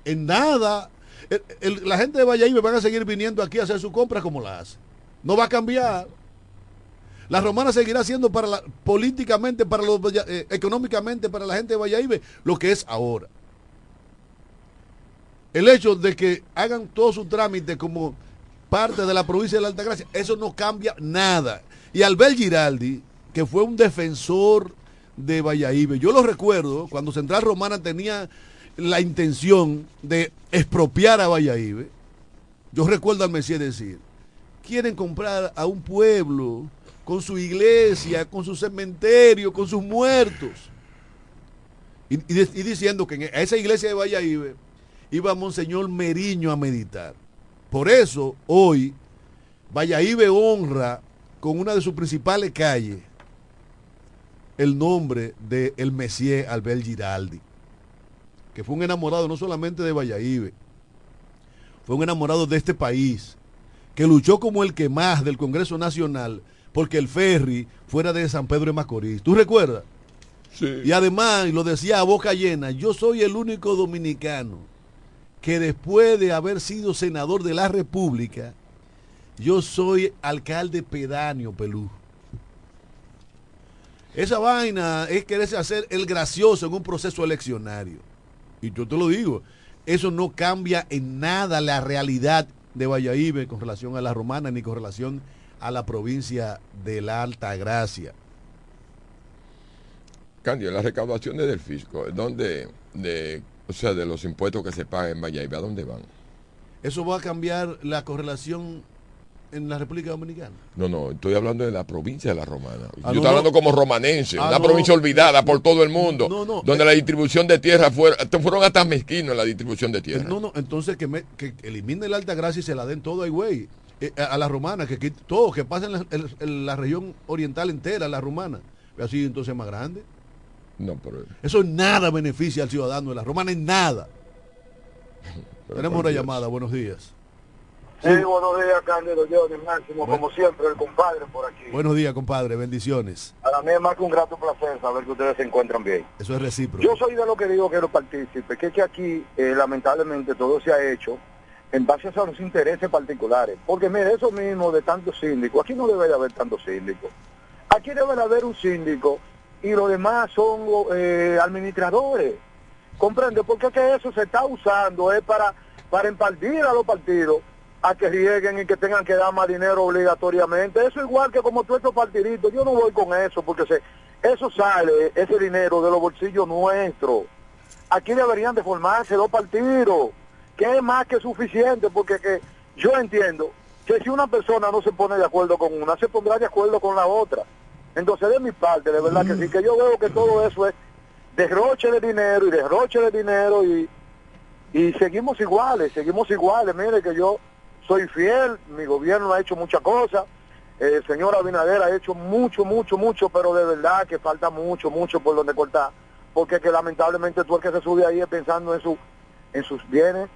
En nada. El- el- la gente de Valladolid van a seguir viniendo aquí a hacer su compra como la hace. No va a cambiar. La romana seguirá siendo para la, políticamente, para los, eh, económicamente para la gente de Valladolid lo que es ahora. El hecho de que hagan todo su trámite como parte de la provincia de la Altagracia, eso no cambia nada. Y Albert Giraldi, que fue un defensor de Valladolid, yo lo recuerdo cuando Central Romana tenía la intención de expropiar a Valladolid. Yo recuerdo al Mesías decir, quieren comprar a un pueblo con su iglesia, con su cementerio, con sus muertos. Y, diciendo que en esa iglesia de Valladolid iba Monseñor Meriño a meditar. Por eso hoy Valladolid honra con una de sus principales calles el nombre de el Messier Albert Giraldi, que fue un enamorado no solamente de Valladolid, fue un enamorado de este país, que luchó como el que más del Congreso Nacional porque el ferry fuera de San Pedro de Macorís. ¿Tú recuerdas? Y además, y lo decía a boca llena, yo soy el único dominicano que después de haber sido senador de la República, yo soy alcalde pedáneo, Pelú. Esa vaina es quererse hacer el gracioso en un proceso eleccionario. Y yo te lo digo, eso no cambia en nada la realidad de Valladolid con relación a la romana ni con relación a la provincia de la Alta Gracia. Candio, las recaudaciones del fisco, ¿dónde, de, o sea, de los impuestos que se pagan en Valladolid, ¿a dónde van? ¿Eso va a cambiar la correlación en la República Dominicana? No, no, estoy hablando de la provincia de la Romana. Ah, Yo no, estoy no. hablando como romanense, Ah, una no. provincia olvidada por todo el mundo, No, no, donde eh. la distribución de tierra fue, fueron hasta mezquinos en la distribución de tierra. No, no, entonces que, me, que eliminen la Alta Gracia y se la den todo a güey. Eh, a, a la romana, que quite todo, que pasen la, en- en la región oriental entera, la romana. Así entonces es más grande. No, pero... Eso nada beneficia al ciudadano de la romana, en nada. pero Tenemos una Dios. llamada, buenos días. Sí, buenos días, Cándido Johnny Máximo, como siempre, el compadre por aquí. Buenos días, compadre, bendiciones. Para mí es más que un grato placer saber que ustedes se encuentran bien. Eso es recíproco. Yo soy de lo que digo que los partícipes, que es que aquí, eh, lamentablemente, todo se ha hecho en base a los intereses particulares. Porque, mire, eso mismo de tantos síndicos, aquí no debe de haber tantos síndicos. Aquí debe de haber un síndico y los demás son eh, administradores. ¿Comprende? Porque que eso se está usando es para, para impartir a los partidos a que rieguen y que tengan que dar más dinero obligatoriamente. Eso igual que como todos estos partiditos. Yo no voy con eso porque se, eso sale, ese dinero de los bolsillos nuestros. Aquí deberían de formarse dos partidos, que es más que suficiente porque que yo entiendo que si una persona no se pone de acuerdo con una, se pondrá de acuerdo con la otra. Entonces, de mi parte, de verdad que sí, que yo veo que todo eso es derroche de dinero y derroche de dinero y, y seguimos iguales, seguimos iguales. Mire que yo soy fiel, mi gobierno ha hecho muchas cosas, el señor Abinader ha hecho mucho, mucho, mucho, pero de verdad que falta mucho, mucho por donde cortar, porque que lamentablemente tú el que se sube ahí es pensando en, su, en sus bienes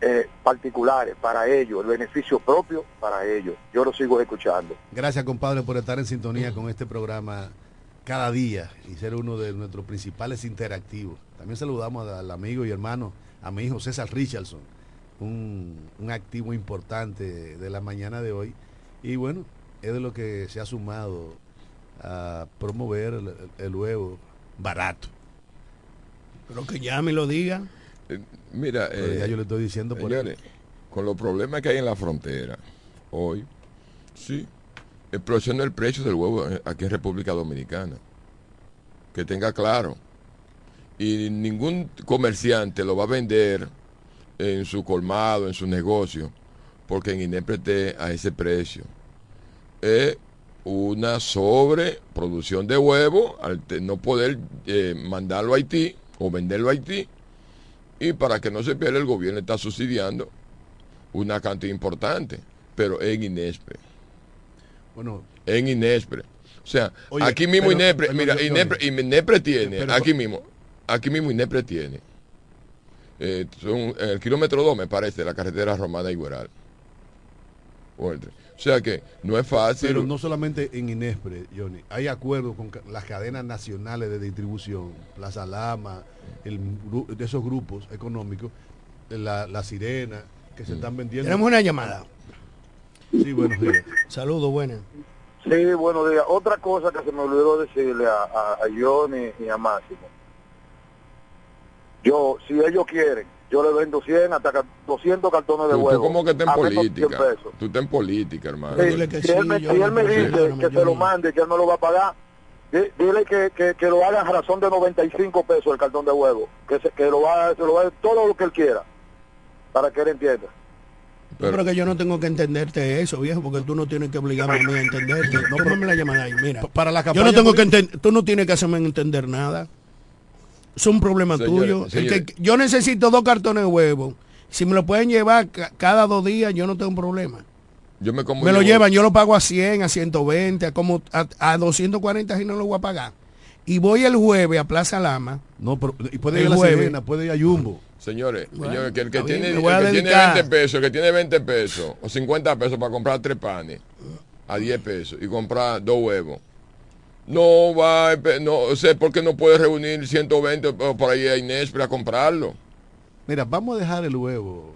eh, particulares para ellos, el beneficio propio para ellos. Yo lo sigo escuchando. Gracias, compadre, por estar en sintonía con este programa cada día y ser uno de nuestros principales interactivos. También saludamos al amigo y hermano, a mi hijo César Richardson, un, un activo importante de la mañana de hoy. Y bueno, es de lo que se ha sumado a promover el, el huevo barato. Pero que ya me lo diga. Eh, mira, Pero ya eh, yo le estoy diciendo por señores, con los problemas que hay en la frontera hoy, sí, explosión del precio del huevo eh, aquí en República Dominicana. Que tenga claro. Y ningún comerciante lo va a vender en su colmado, en su negocio, porque en a ese precio. Es una sobreproducción de huevo al no poder eh, mandarlo a Haití o venderlo a Haití y para que no se pierda el gobierno está subsidiando una cantidad importante, pero en Inespre. Bueno, En Inespre. O sea, Oye, aquí mismo pero- Inespre, pero mira, yo- Inespre, Inespre tiene, Pero- aquí mismo, aquí mismo Inespre tiene. eh, son, en el kilómetro 2 me parece, la carretera Romana Igueral. Fuerte. O sea que no es fácil. Pero no solamente en Inespre, Johnny, hay acuerdos con las cadenas nacionales de distribución, Plaza Lama, el, de esos grupos económicos, la, la Sirena, que se están vendiendo. Tenemos una llamada. Sí, buenos días. Saludos, buenas. Sí, buenos días. Otra cosa que se me olvidó decirle a, a, a Johnny y a Máximo. Yo, si ellos quieren, yo le vendo 100 hasta ca- 200 cartones de Tú, tú huevo. como que estás en a menos de 100 política. Tú estás en política, hermano. Sí, si él me, si él me dice que se lo mande, que él no lo va a pagar, di- dile que, que, que lo hagan a razón de 95 pesos el cartón de huevo. Que, se, que lo va, se lo va a todo lo que él quiera, para que él entienda. Yo creo que yo no tengo que entenderte eso, viejo, porque tú no tienes que obligarme a mí a entenderte. No, Tómame la llamada ahí, mira. Para la Yo no tengo que entender, tú no tienes que hacerme entender nada. Es un problema Señores, tuyo. El señores. que- yo necesito dos cartones de huevo. Si me lo pueden llevar ca- cada dos días, yo no tengo problema. Yo me como Me lo llevan, yo lo pago a 100, a 120, a, como a, a 240 si no lo voy a pagar. Y voy el jueves a Plaza Lama. No, pero y puede ir a la jueves. Sirena, puede ir a Jumbo. Señores, Bueno, señores, que el que, tiene, el que tiene dedicar. 20 pesos, el que tiene 20 pesos o 50 pesos para comprar tres panes a 10 pesos y comprar dos huevos, no va, no sé por qué no puede reunir 120 o por ahí a Inés para comprarlo. Mira, vamos a dejar el huevo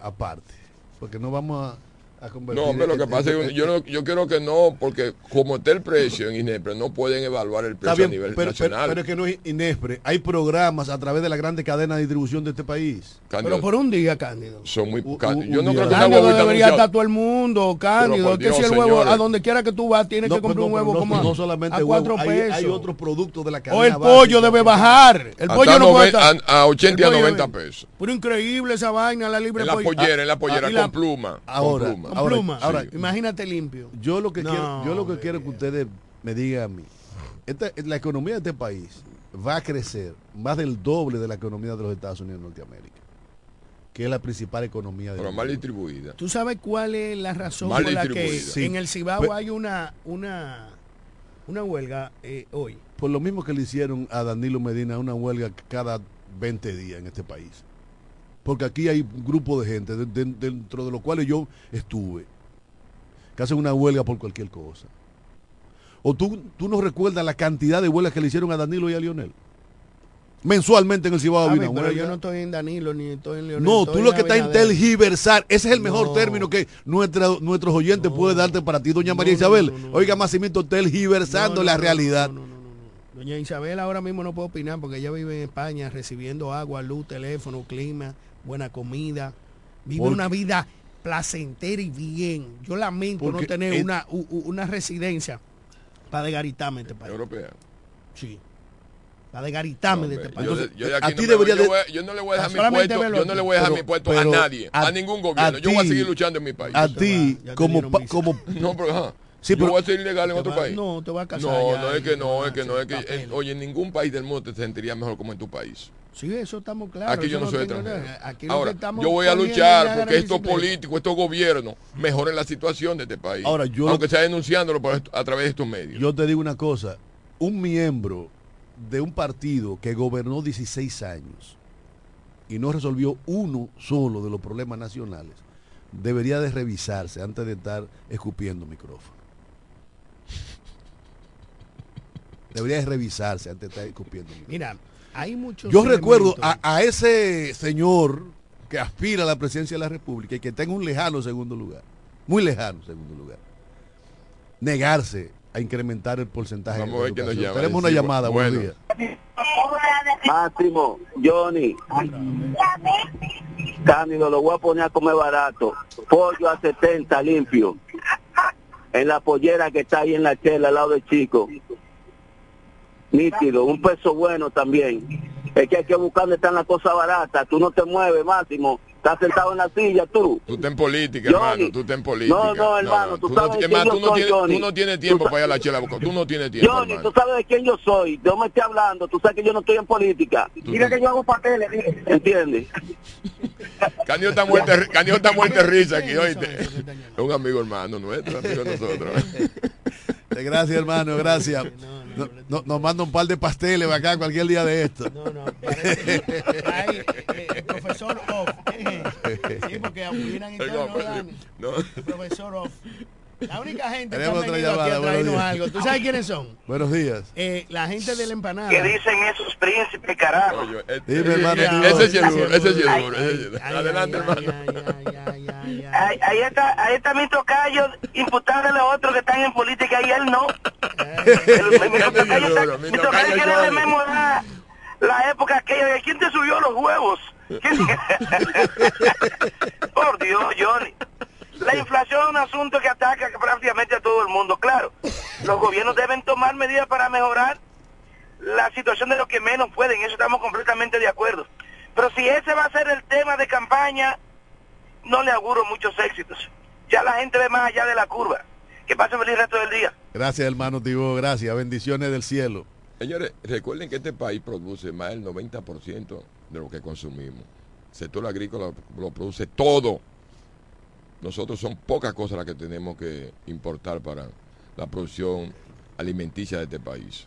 aparte, porque no vamos a, a convertir... No, pero lo que pasa es que yo, no, yo quiero que no, porque como está el precio en Inespre, no pueden evaluar el Está precio bien, a nivel pero, pero- nacional. pero es que no es Inespre. Hay programas a través de la grande cadena de distribución de este país. Cándido, Pero por un día, Cándido. son muy un- Cándido, Yo no día. creo que Cándido debería anunciada- estar todo el mundo, Cándido. por que si Dios, el huevo, señores. a donde quiera que tú vas, tienes No, que comprar pero un huevo no, como a, no solamente a huevo, cuatro hay, pesos. hay otros productos de la cadena o el pollo debe bajar. El Hasta pollo no puede estar. a, a 80 y a el pollo 90 debe- pesos. Pero increíble esa vaina, la libre En la pollera, en la pollera la- con pluma. Ahora, con Ahora- pluma. ahora- Imagínate limpio. Yo lo que No, quiero, yo lo que quiero que ustedes me digan a mí, esta- la economía de este país va a crecer más del doble de la economía de los Estados Unidos de Norteamérica, que es la principal economía del Pero mal distribuida. ¿Tú sabes cuál es la razón Mal por la que. Sí. en el Cibao Pe- hay una una una huelga eh, hoy? Por lo mismo que le hicieron a Danilo Medina una huelga cada 20 días en este país. Porque aquí hay un grupo de gente, de- de- dentro de los cuales yo estuve, que hacen una huelga por cualquier cosa. ¿O tú, tú no recuerdas la cantidad de huelgas que le hicieron a Danilo y a Lionel? Mensualmente en el Cibao A había ver, una pero yo no estoy en Danilo ni estoy en Leonel. No, tú lo que estás en Abinader. tergiversar, ese es el mejor No. término que nuestra, nuestros oyentes pueden darte para ti, doña María Isabel. Oiga, Massimito, tergiversando No, no, la no, realidad. no, no, no, no, no. Doña Isabel ahora mismo no puedo opinar porque ella vive en España recibiendo agua, luz, teléfono, clima, buena comida. Vive Porque- una vida placentera y bien. Yo lamento no tener es- una, u- u- una residencia para desgaritarme en este país. Europea. Sí. Para desgaritarme de este país. yo, yo de aquí a no ti me- debería yo no le voy a dejar mi puesto, yo no le voy a dejar Pero- mi puesto pero a nadie, a, a- ningún a gobierno. Yo voy a seguir luchando en mi país. A ti, como, como No, pero ajá. Sí, yo pero- voy a ser ilegal en otro va- país. No, te va a casar. No, ya no es que no, es que no, es que, en- papeles. oye, en ningún país del mundo te sentirías mejor como en tu país. Sí, eso estamos claros. Aquí yo no soy extranjero. Aquí lo Ahora, que estamos yo voy a luchar porque estos políticos, estos gobiernos mejoren la situación de este país. Ahora, yo- Aunque sea denunciándolo por esto- a través de estos medios. yo te digo una cosa, un miembro de un partido que gobernó 16 años y no resolvió uno solo de los problemas nacionales, debería de revisarse antes de estar escupiendo micrófono. Debería de revisarse antes de estar escupiendo micrófono. Mira, hay muchos. Yo recuerdo a, a ese señor que aspira a la presidencia de la República y que tenga un lejano segundo lugar, muy lejano segundo lugar, negarse a incrementar el porcentaje Vamos de a ver quién nos educación. llama. Tenemos una llamada, buenos bueno. días. Máximo, Johnny. Cándido, lo voy a poner a comer barato. Pollo a 70 limpio. En la pollera que está ahí en la chela al lado del chico. Nítido, un peso bueno también. Es que hay que buscar donde están las cosas baratas. Tú no te mueves, Máximo. Estás sentado en la silla, tú. Tú estás en política, Johnny. hermano. Tú estás en política. No, no, hermano, tú sabes no, tú yo no soy, tienes, Johnny. tú no tienes tiempo para ir a la chela. Tú no tienes tiempo, Johnny, hermano. tú sabes de quién yo soy. Yo me estoy hablando. Tú sabes que yo no estoy en política. Mira que yo hago papeles. ¿Entiendes? Canio está muerto, de ri- Canio está muerto de risa aquí, oíste. Es un amigo hermano nuestro, amigo de nosotros. Eh, Gracias, hermano, gracias. No- no- nos manda un par de pasteles acá cualquier día de esto. Ay, eh, el profesor Off. Sí, porque opinan y todo, ¿no? No. El profesor Off. La única gente que ha venido aquí llamada, a buenos traernos algo. ¿Tú sabes quiénes son? Buenos días. Eh, la gente de la empanada. ¿Qué dicen esos príncipes, carajo? Dime, hermano. Ese es duro, ese es duro. Adelante, hermano. Ahí, ahí está, ahí está mi tocayo imputándole a otros que están en política y él no. El- mi, tocayo está- mi tocayo quiere rememorar la época aquella de quién te subió los huevos. ¿Quién- Por Dios, Johnny. La inflación es un asunto que ataca prácticamente a todo el mundo. Claro, los gobiernos deben tomar medidas para mejorar la situación de los que menos pueden. Eso estamos completamente de acuerdo. Pero si ese va a ser el tema de campaña, no le auguro muchos éxitos. Ya la gente ve más allá de la curva. Que pase feliz resto del día. Gracias, hermano Tibó, gracias. Bendiciones del cielo. Señores, recuerden que este país produce más del 90% de lo que consumimos. El sector agrícola lo produce todo. Nosotros son pocas cosas las que tenemos que importar para la producción alimenticia de este país.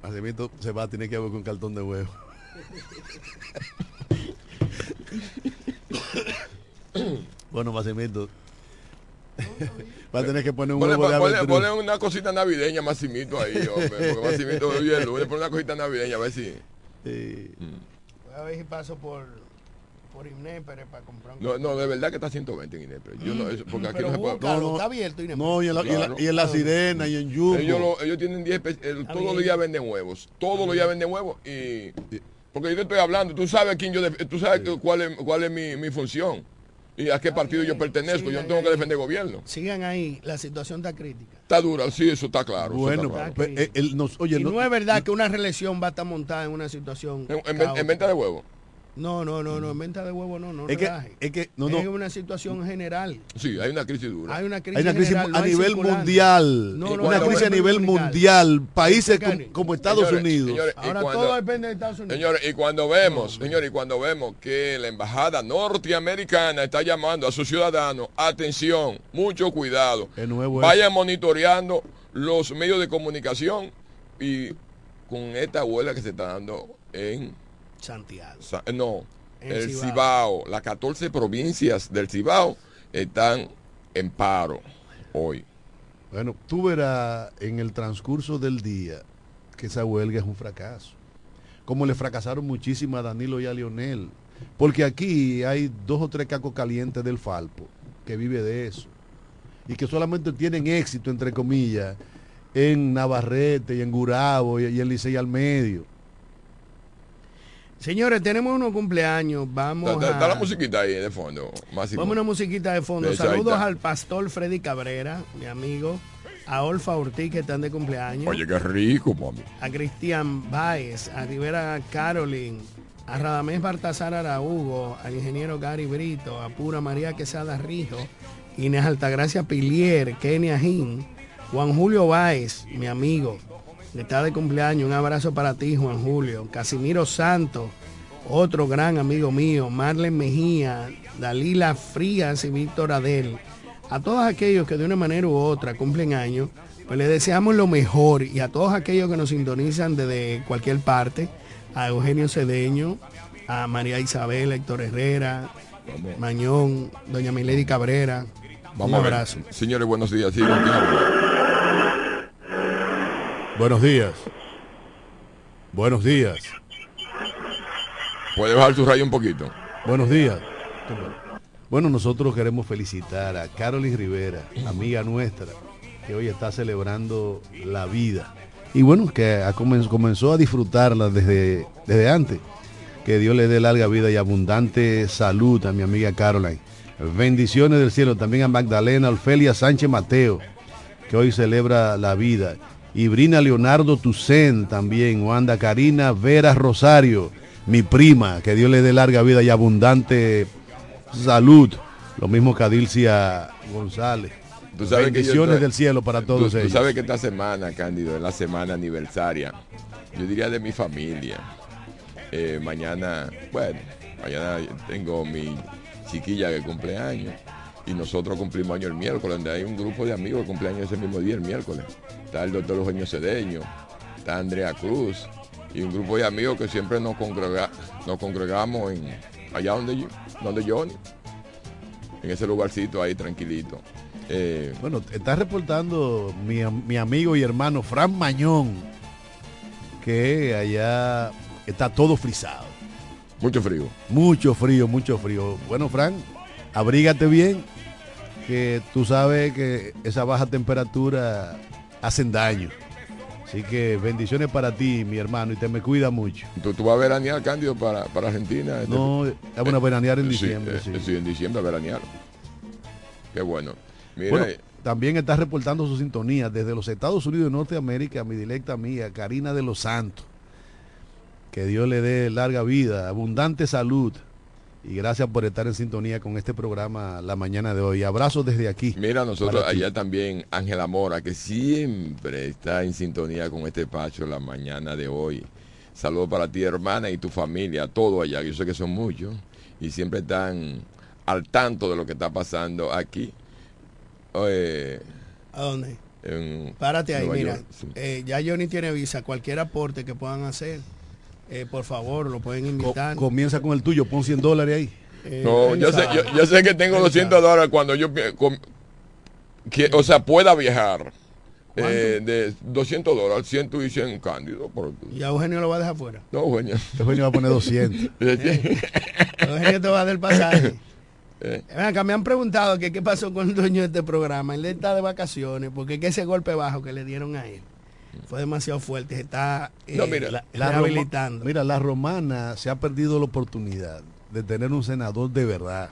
Hacimiento se va a tener que ver con cartón de huevo. bueno, Macimiento. va a tener que poner un Ponle, huevo de ponle- ponle una cosita navideña, Massimito, ahí, hombre. Porque Massimito vive el lunes. Ponle una cosita navideña, a ver si. Voy a ver si paso por, por Inépere para comprar un No, no, de verdad que está 120 en Inepre. Yo no, eso- porque aquí Pero no se puede. búscalo, está abierto Inépere. No, y en la, y en la- y en la sirena y en Yugo. Ellos, lo- ellos tienen 10 espe- el- todos los días venden huevos. Todos los días venden huevos y porque yo te estoy hablando, tú sabes quién yo tú sabes cuál es cuál es mi, mi función y a qué partido yo pertenezco. Yo no tengo que defender gobierno. Sigan ahí, la situación está crítica. Está dura, sí, eso está claro. Bueno, está claro. él nos- oye, y no- no, es verdad que una reelección va a estar montada en una situación. En, en venta de huevos. No, no, no, no, en venta de huevo no, no Es que- es que- no, no. Es una situación general. Sí, hay una crisis dura. Hay una crisis, Hay una crisis general, a nivel circulante. mundial. No, no, una crisis a nivel mundial. Países Porque, como, como Estados Señores, Unidos. señores, y Ahora cuando- todo depende de Estados Unidos. Señores, y cuando vemos, señores, y cuando vemos que la embajada norteamericana está llamando a sus ciudadanos, atención, mucho cuidado, vayan monitoreando los medios de comunicación y con esta huelga que se está dando en Santiago. Sa- no, En el Cibao. Cibao, las 14 provincias del Cibao están en paro hoy. Bueno, tú verás en el transcurso del día que esa huelga es un fracaso. Como le fracasaron muchísimo a Danilo y a Lionel. Porque aquí hay dos o tres cacos calientes del Falpo que vive de eso. Y que solamente tienen éxito, entre comillas, en Navarrete y en Gurabo y, y en Licey al medio. Señores, tenemos unos cumpleaños. Vamos a... la musiquita ahí de fondo, Máximo. Vamos a una musiquita de fondo. Saludos al pastor Freddy Cabrera, mi amigo. A Olfa Ortiz, que están de cumpleaños. Oye, qué rico, mami. A Cristian Baez, a Rivera Caroline, a Radamés Baltasar Araújo, al ingeniero Gary Brito, a Pura María Quesada Rijo, Inés Altagracia Pilier, Kenia Jin, Juan Julio Baez, mi amigo, que está de cumpleaños. Un abrazo para ti, Juan Julio. Casimiro Santos, otro gran amigo mío, Marlen Mejía, Dalila Frías y Víctor Adel. A todos aquellos que de una manera u otra cumplen años, pues les deseamos lo mejor y a todos aquellos que nos sintonizan desde cualquier parte, a Eugenio Cedeño, a María Isabel, Héctor Herrera, Mañón, Doña Milady Cabrera. Vamos Un a ver. abrazo. Señores, buenos días. Buenos días. Buenos días. Puede bajar su rayo un poquito. Buenos días. Bueno, nosotros queremos felicitar a Carolyn Rivera, amiga nuestra, que hoy está celebrando la vida. Y bueno, que comenzó a disfrutarla desde, desde antes. Que Dios le dé larga vida y abundante salud a mi amiga Caroline. Bendiciones del cielo también a Magdalena Ofelia Sánchez Mateo, que hoy celebra la vida. Y Brina Leonardo Tucen también, Wanda Karina Vera Rosario, mi prima, que Dios le dé larga vida y abundante salud. Lo mismo que a Dilcia González. Tú sabes que yo Bendiciones del cielo para tú- todos tú, ellos. sabes que esta semana, Cándido, es la semana aniversaria. Yo diría de mi familia. Eh, mañana, bueno, mañana tengo mi chiquilla que cumple años. Y nosotros cumplimos año el miércoles, donde hay un grupo de amigos que cumplen años ese mismo día, el miércoles. Está el doctor Eugenio Cedeño, está Andrea Cruz, y un grupo de amigos que siempre nos, congrega- nos congregamos en allá donde yo, donde yo, en ese lugarcito ahí tranquilito. Eh, Bueno, está reportando mi, mi amigo y hermano Fran Mañón, que allá está todo frisado. Mucho frío. Mucho frío, mucho frío. Bueno, Fran, abrígate bien, que tú sabes que esa baja temperatura hacen daño. Así que bendiciones para ti, mi hermano, y te me cuida mucho. ¿Tú, tú vas a veranear, Cándido, para, para Argentina? Este- No, vamos a veranear en Sí, diciembre, eh, sí. sí, en diciembre a veranear. Qué bueno. Mira, Bueno, eh, también está reportando su sintonía desde los Estados Unidos de Norteamérica, mi directa amiga, Karina de los Santos. Que Dios le dé larga vida, abundante salud. Y gracias por estar en sintonía con este programa la mañana de hoy. Abrazos desde aquí. mira, nosotros allá también, Ángela Mora, que siempre está en sintonía con este pacho la mañana de hoy. Saludos para ti, hermana, y tu familia, todo allá. Yo sé que son muchos y siempre están al tanto de lo que está pasando aquí. Eh, ¿A dónde? en Párate ahí, Nueva mira. York, sí. eh, ya Johnny tiene visa. Cualquier aporte que puedan hacer, eh, por favor, lo pueden Co- invitar. comienza con el tuyo, pon 100 dólares ahí. Eh, No, yo sé, yo, yo sé que tengo 200 dólares cuando yo, que, o sea, pueda viajar. eh, de 200 dólares, 100 y 100 cándido. Por, Y a Eugenio lo va a dejar fuera. no, Eugenio. Eugenio va a poner 200. Eugenio te va a dar el pasaje. Eh. Acá, me han preguntado que qué pasó con el dueño de este programa. Él está de vacaciones porque que ese golpe bajo que le dieron a él fue demasiado fuerte. Se está eh, No, mira, La, la Roma- rehabilitando. mira, la romana se ha perdido la oportunidad de tener un senador de verdad.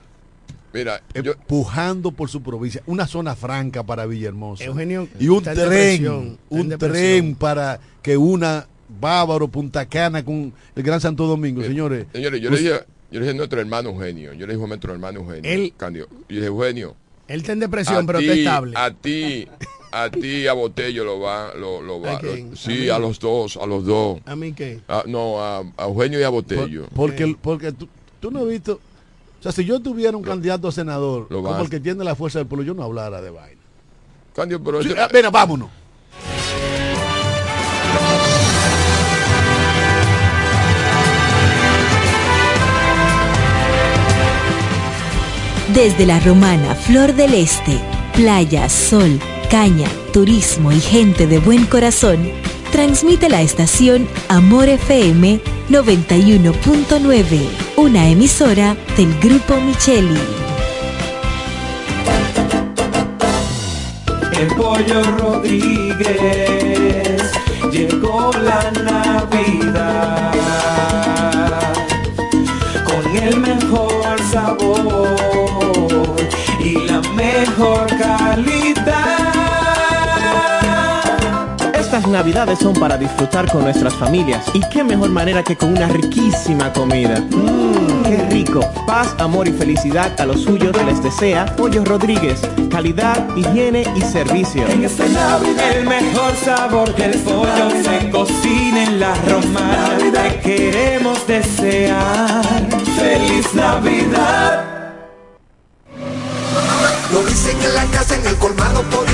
Mira, yo, empujando por su provincia, una zona franca para Villahermosa. Eugenio y un tren, un tren para que una Bávaro, Punta Cana con el Gran Santo Domingo, señores. señores, yo le dije, yo le dije a nuestro hermano Eugenio, yo le dije a nuestro hermano Eugenio, Él- Cándido, y dije, Eugenio, Él está en depresión, a pero está estable. a ti, a ti, a Botello lo va, lo, lo va, ¿A quién? lo- ¿A sí, a los dos, a los dos. ¿A mí qué? No, a, a Eugenio y a Botello. Porque, porque tú, tú no has visto. O sea, si yo tuviera un candidato a senador Lo como el que tiene la fuerza del pueblo, yo no hablara de vaina. Cándido, pero Sí, ese- ah, Mira, vámonos. Desde la romana Flor del Este, playa, sol, caña, turismo y gente de buen corazón, transmite la estación Amor FM 91.9, una emisora del Grupo Micheli. En Pollo Rodríguez llegó la Navidad con el mejor sabor y la mejor calidad. Estas navidades son para disfrutar con nuestras familias y qué mejor manera que con una riquísima comida. Mmm, qué rico. Paz, amor y felicidad a los suyos les desea Pollo Rodríguez. Calidad, higiene y servicio. En esta Navidad el mejor sabor del pollo se cocina en la romana. Te queremos desear feliz Navidad. Lo dicen en la casa, en el colmado por.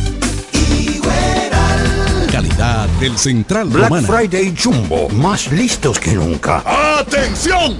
Calidad del Central Black Romana. Friday Jumbo, más listos que nunca. ¡Atención!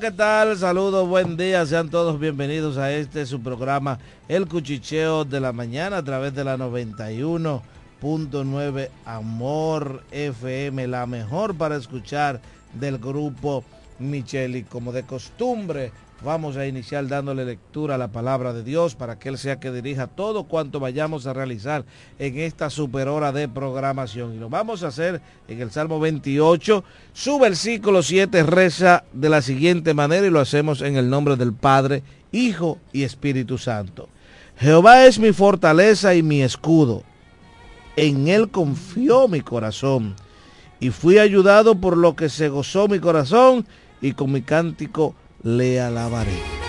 ¿Qué tal? Saludos, buen día. Sean todos bienvenidos a este su programa El Cuchicheo de la Mañana a través de la 91.9 Amor FM, la mejor para escuchar del grupo Micheli. Como de costumbre, vamos a iniciar dándole lectura a la palabra de Dios para que Él sea que dirija todo cuanto vayamos a realizar en esta super hora de programación. Y lo vamos a hacer en el Salmo 28. Su versículo 7 reza de la siguiente manera y lo hacemos en el nombre del Padre, Hijo y Espíritu Santo. Jehová es mi fortaleza y mi escudo. En Él confió mi corazón y fui ayudado por lo que se gozó mi corazón y con mi cántico le alabaré.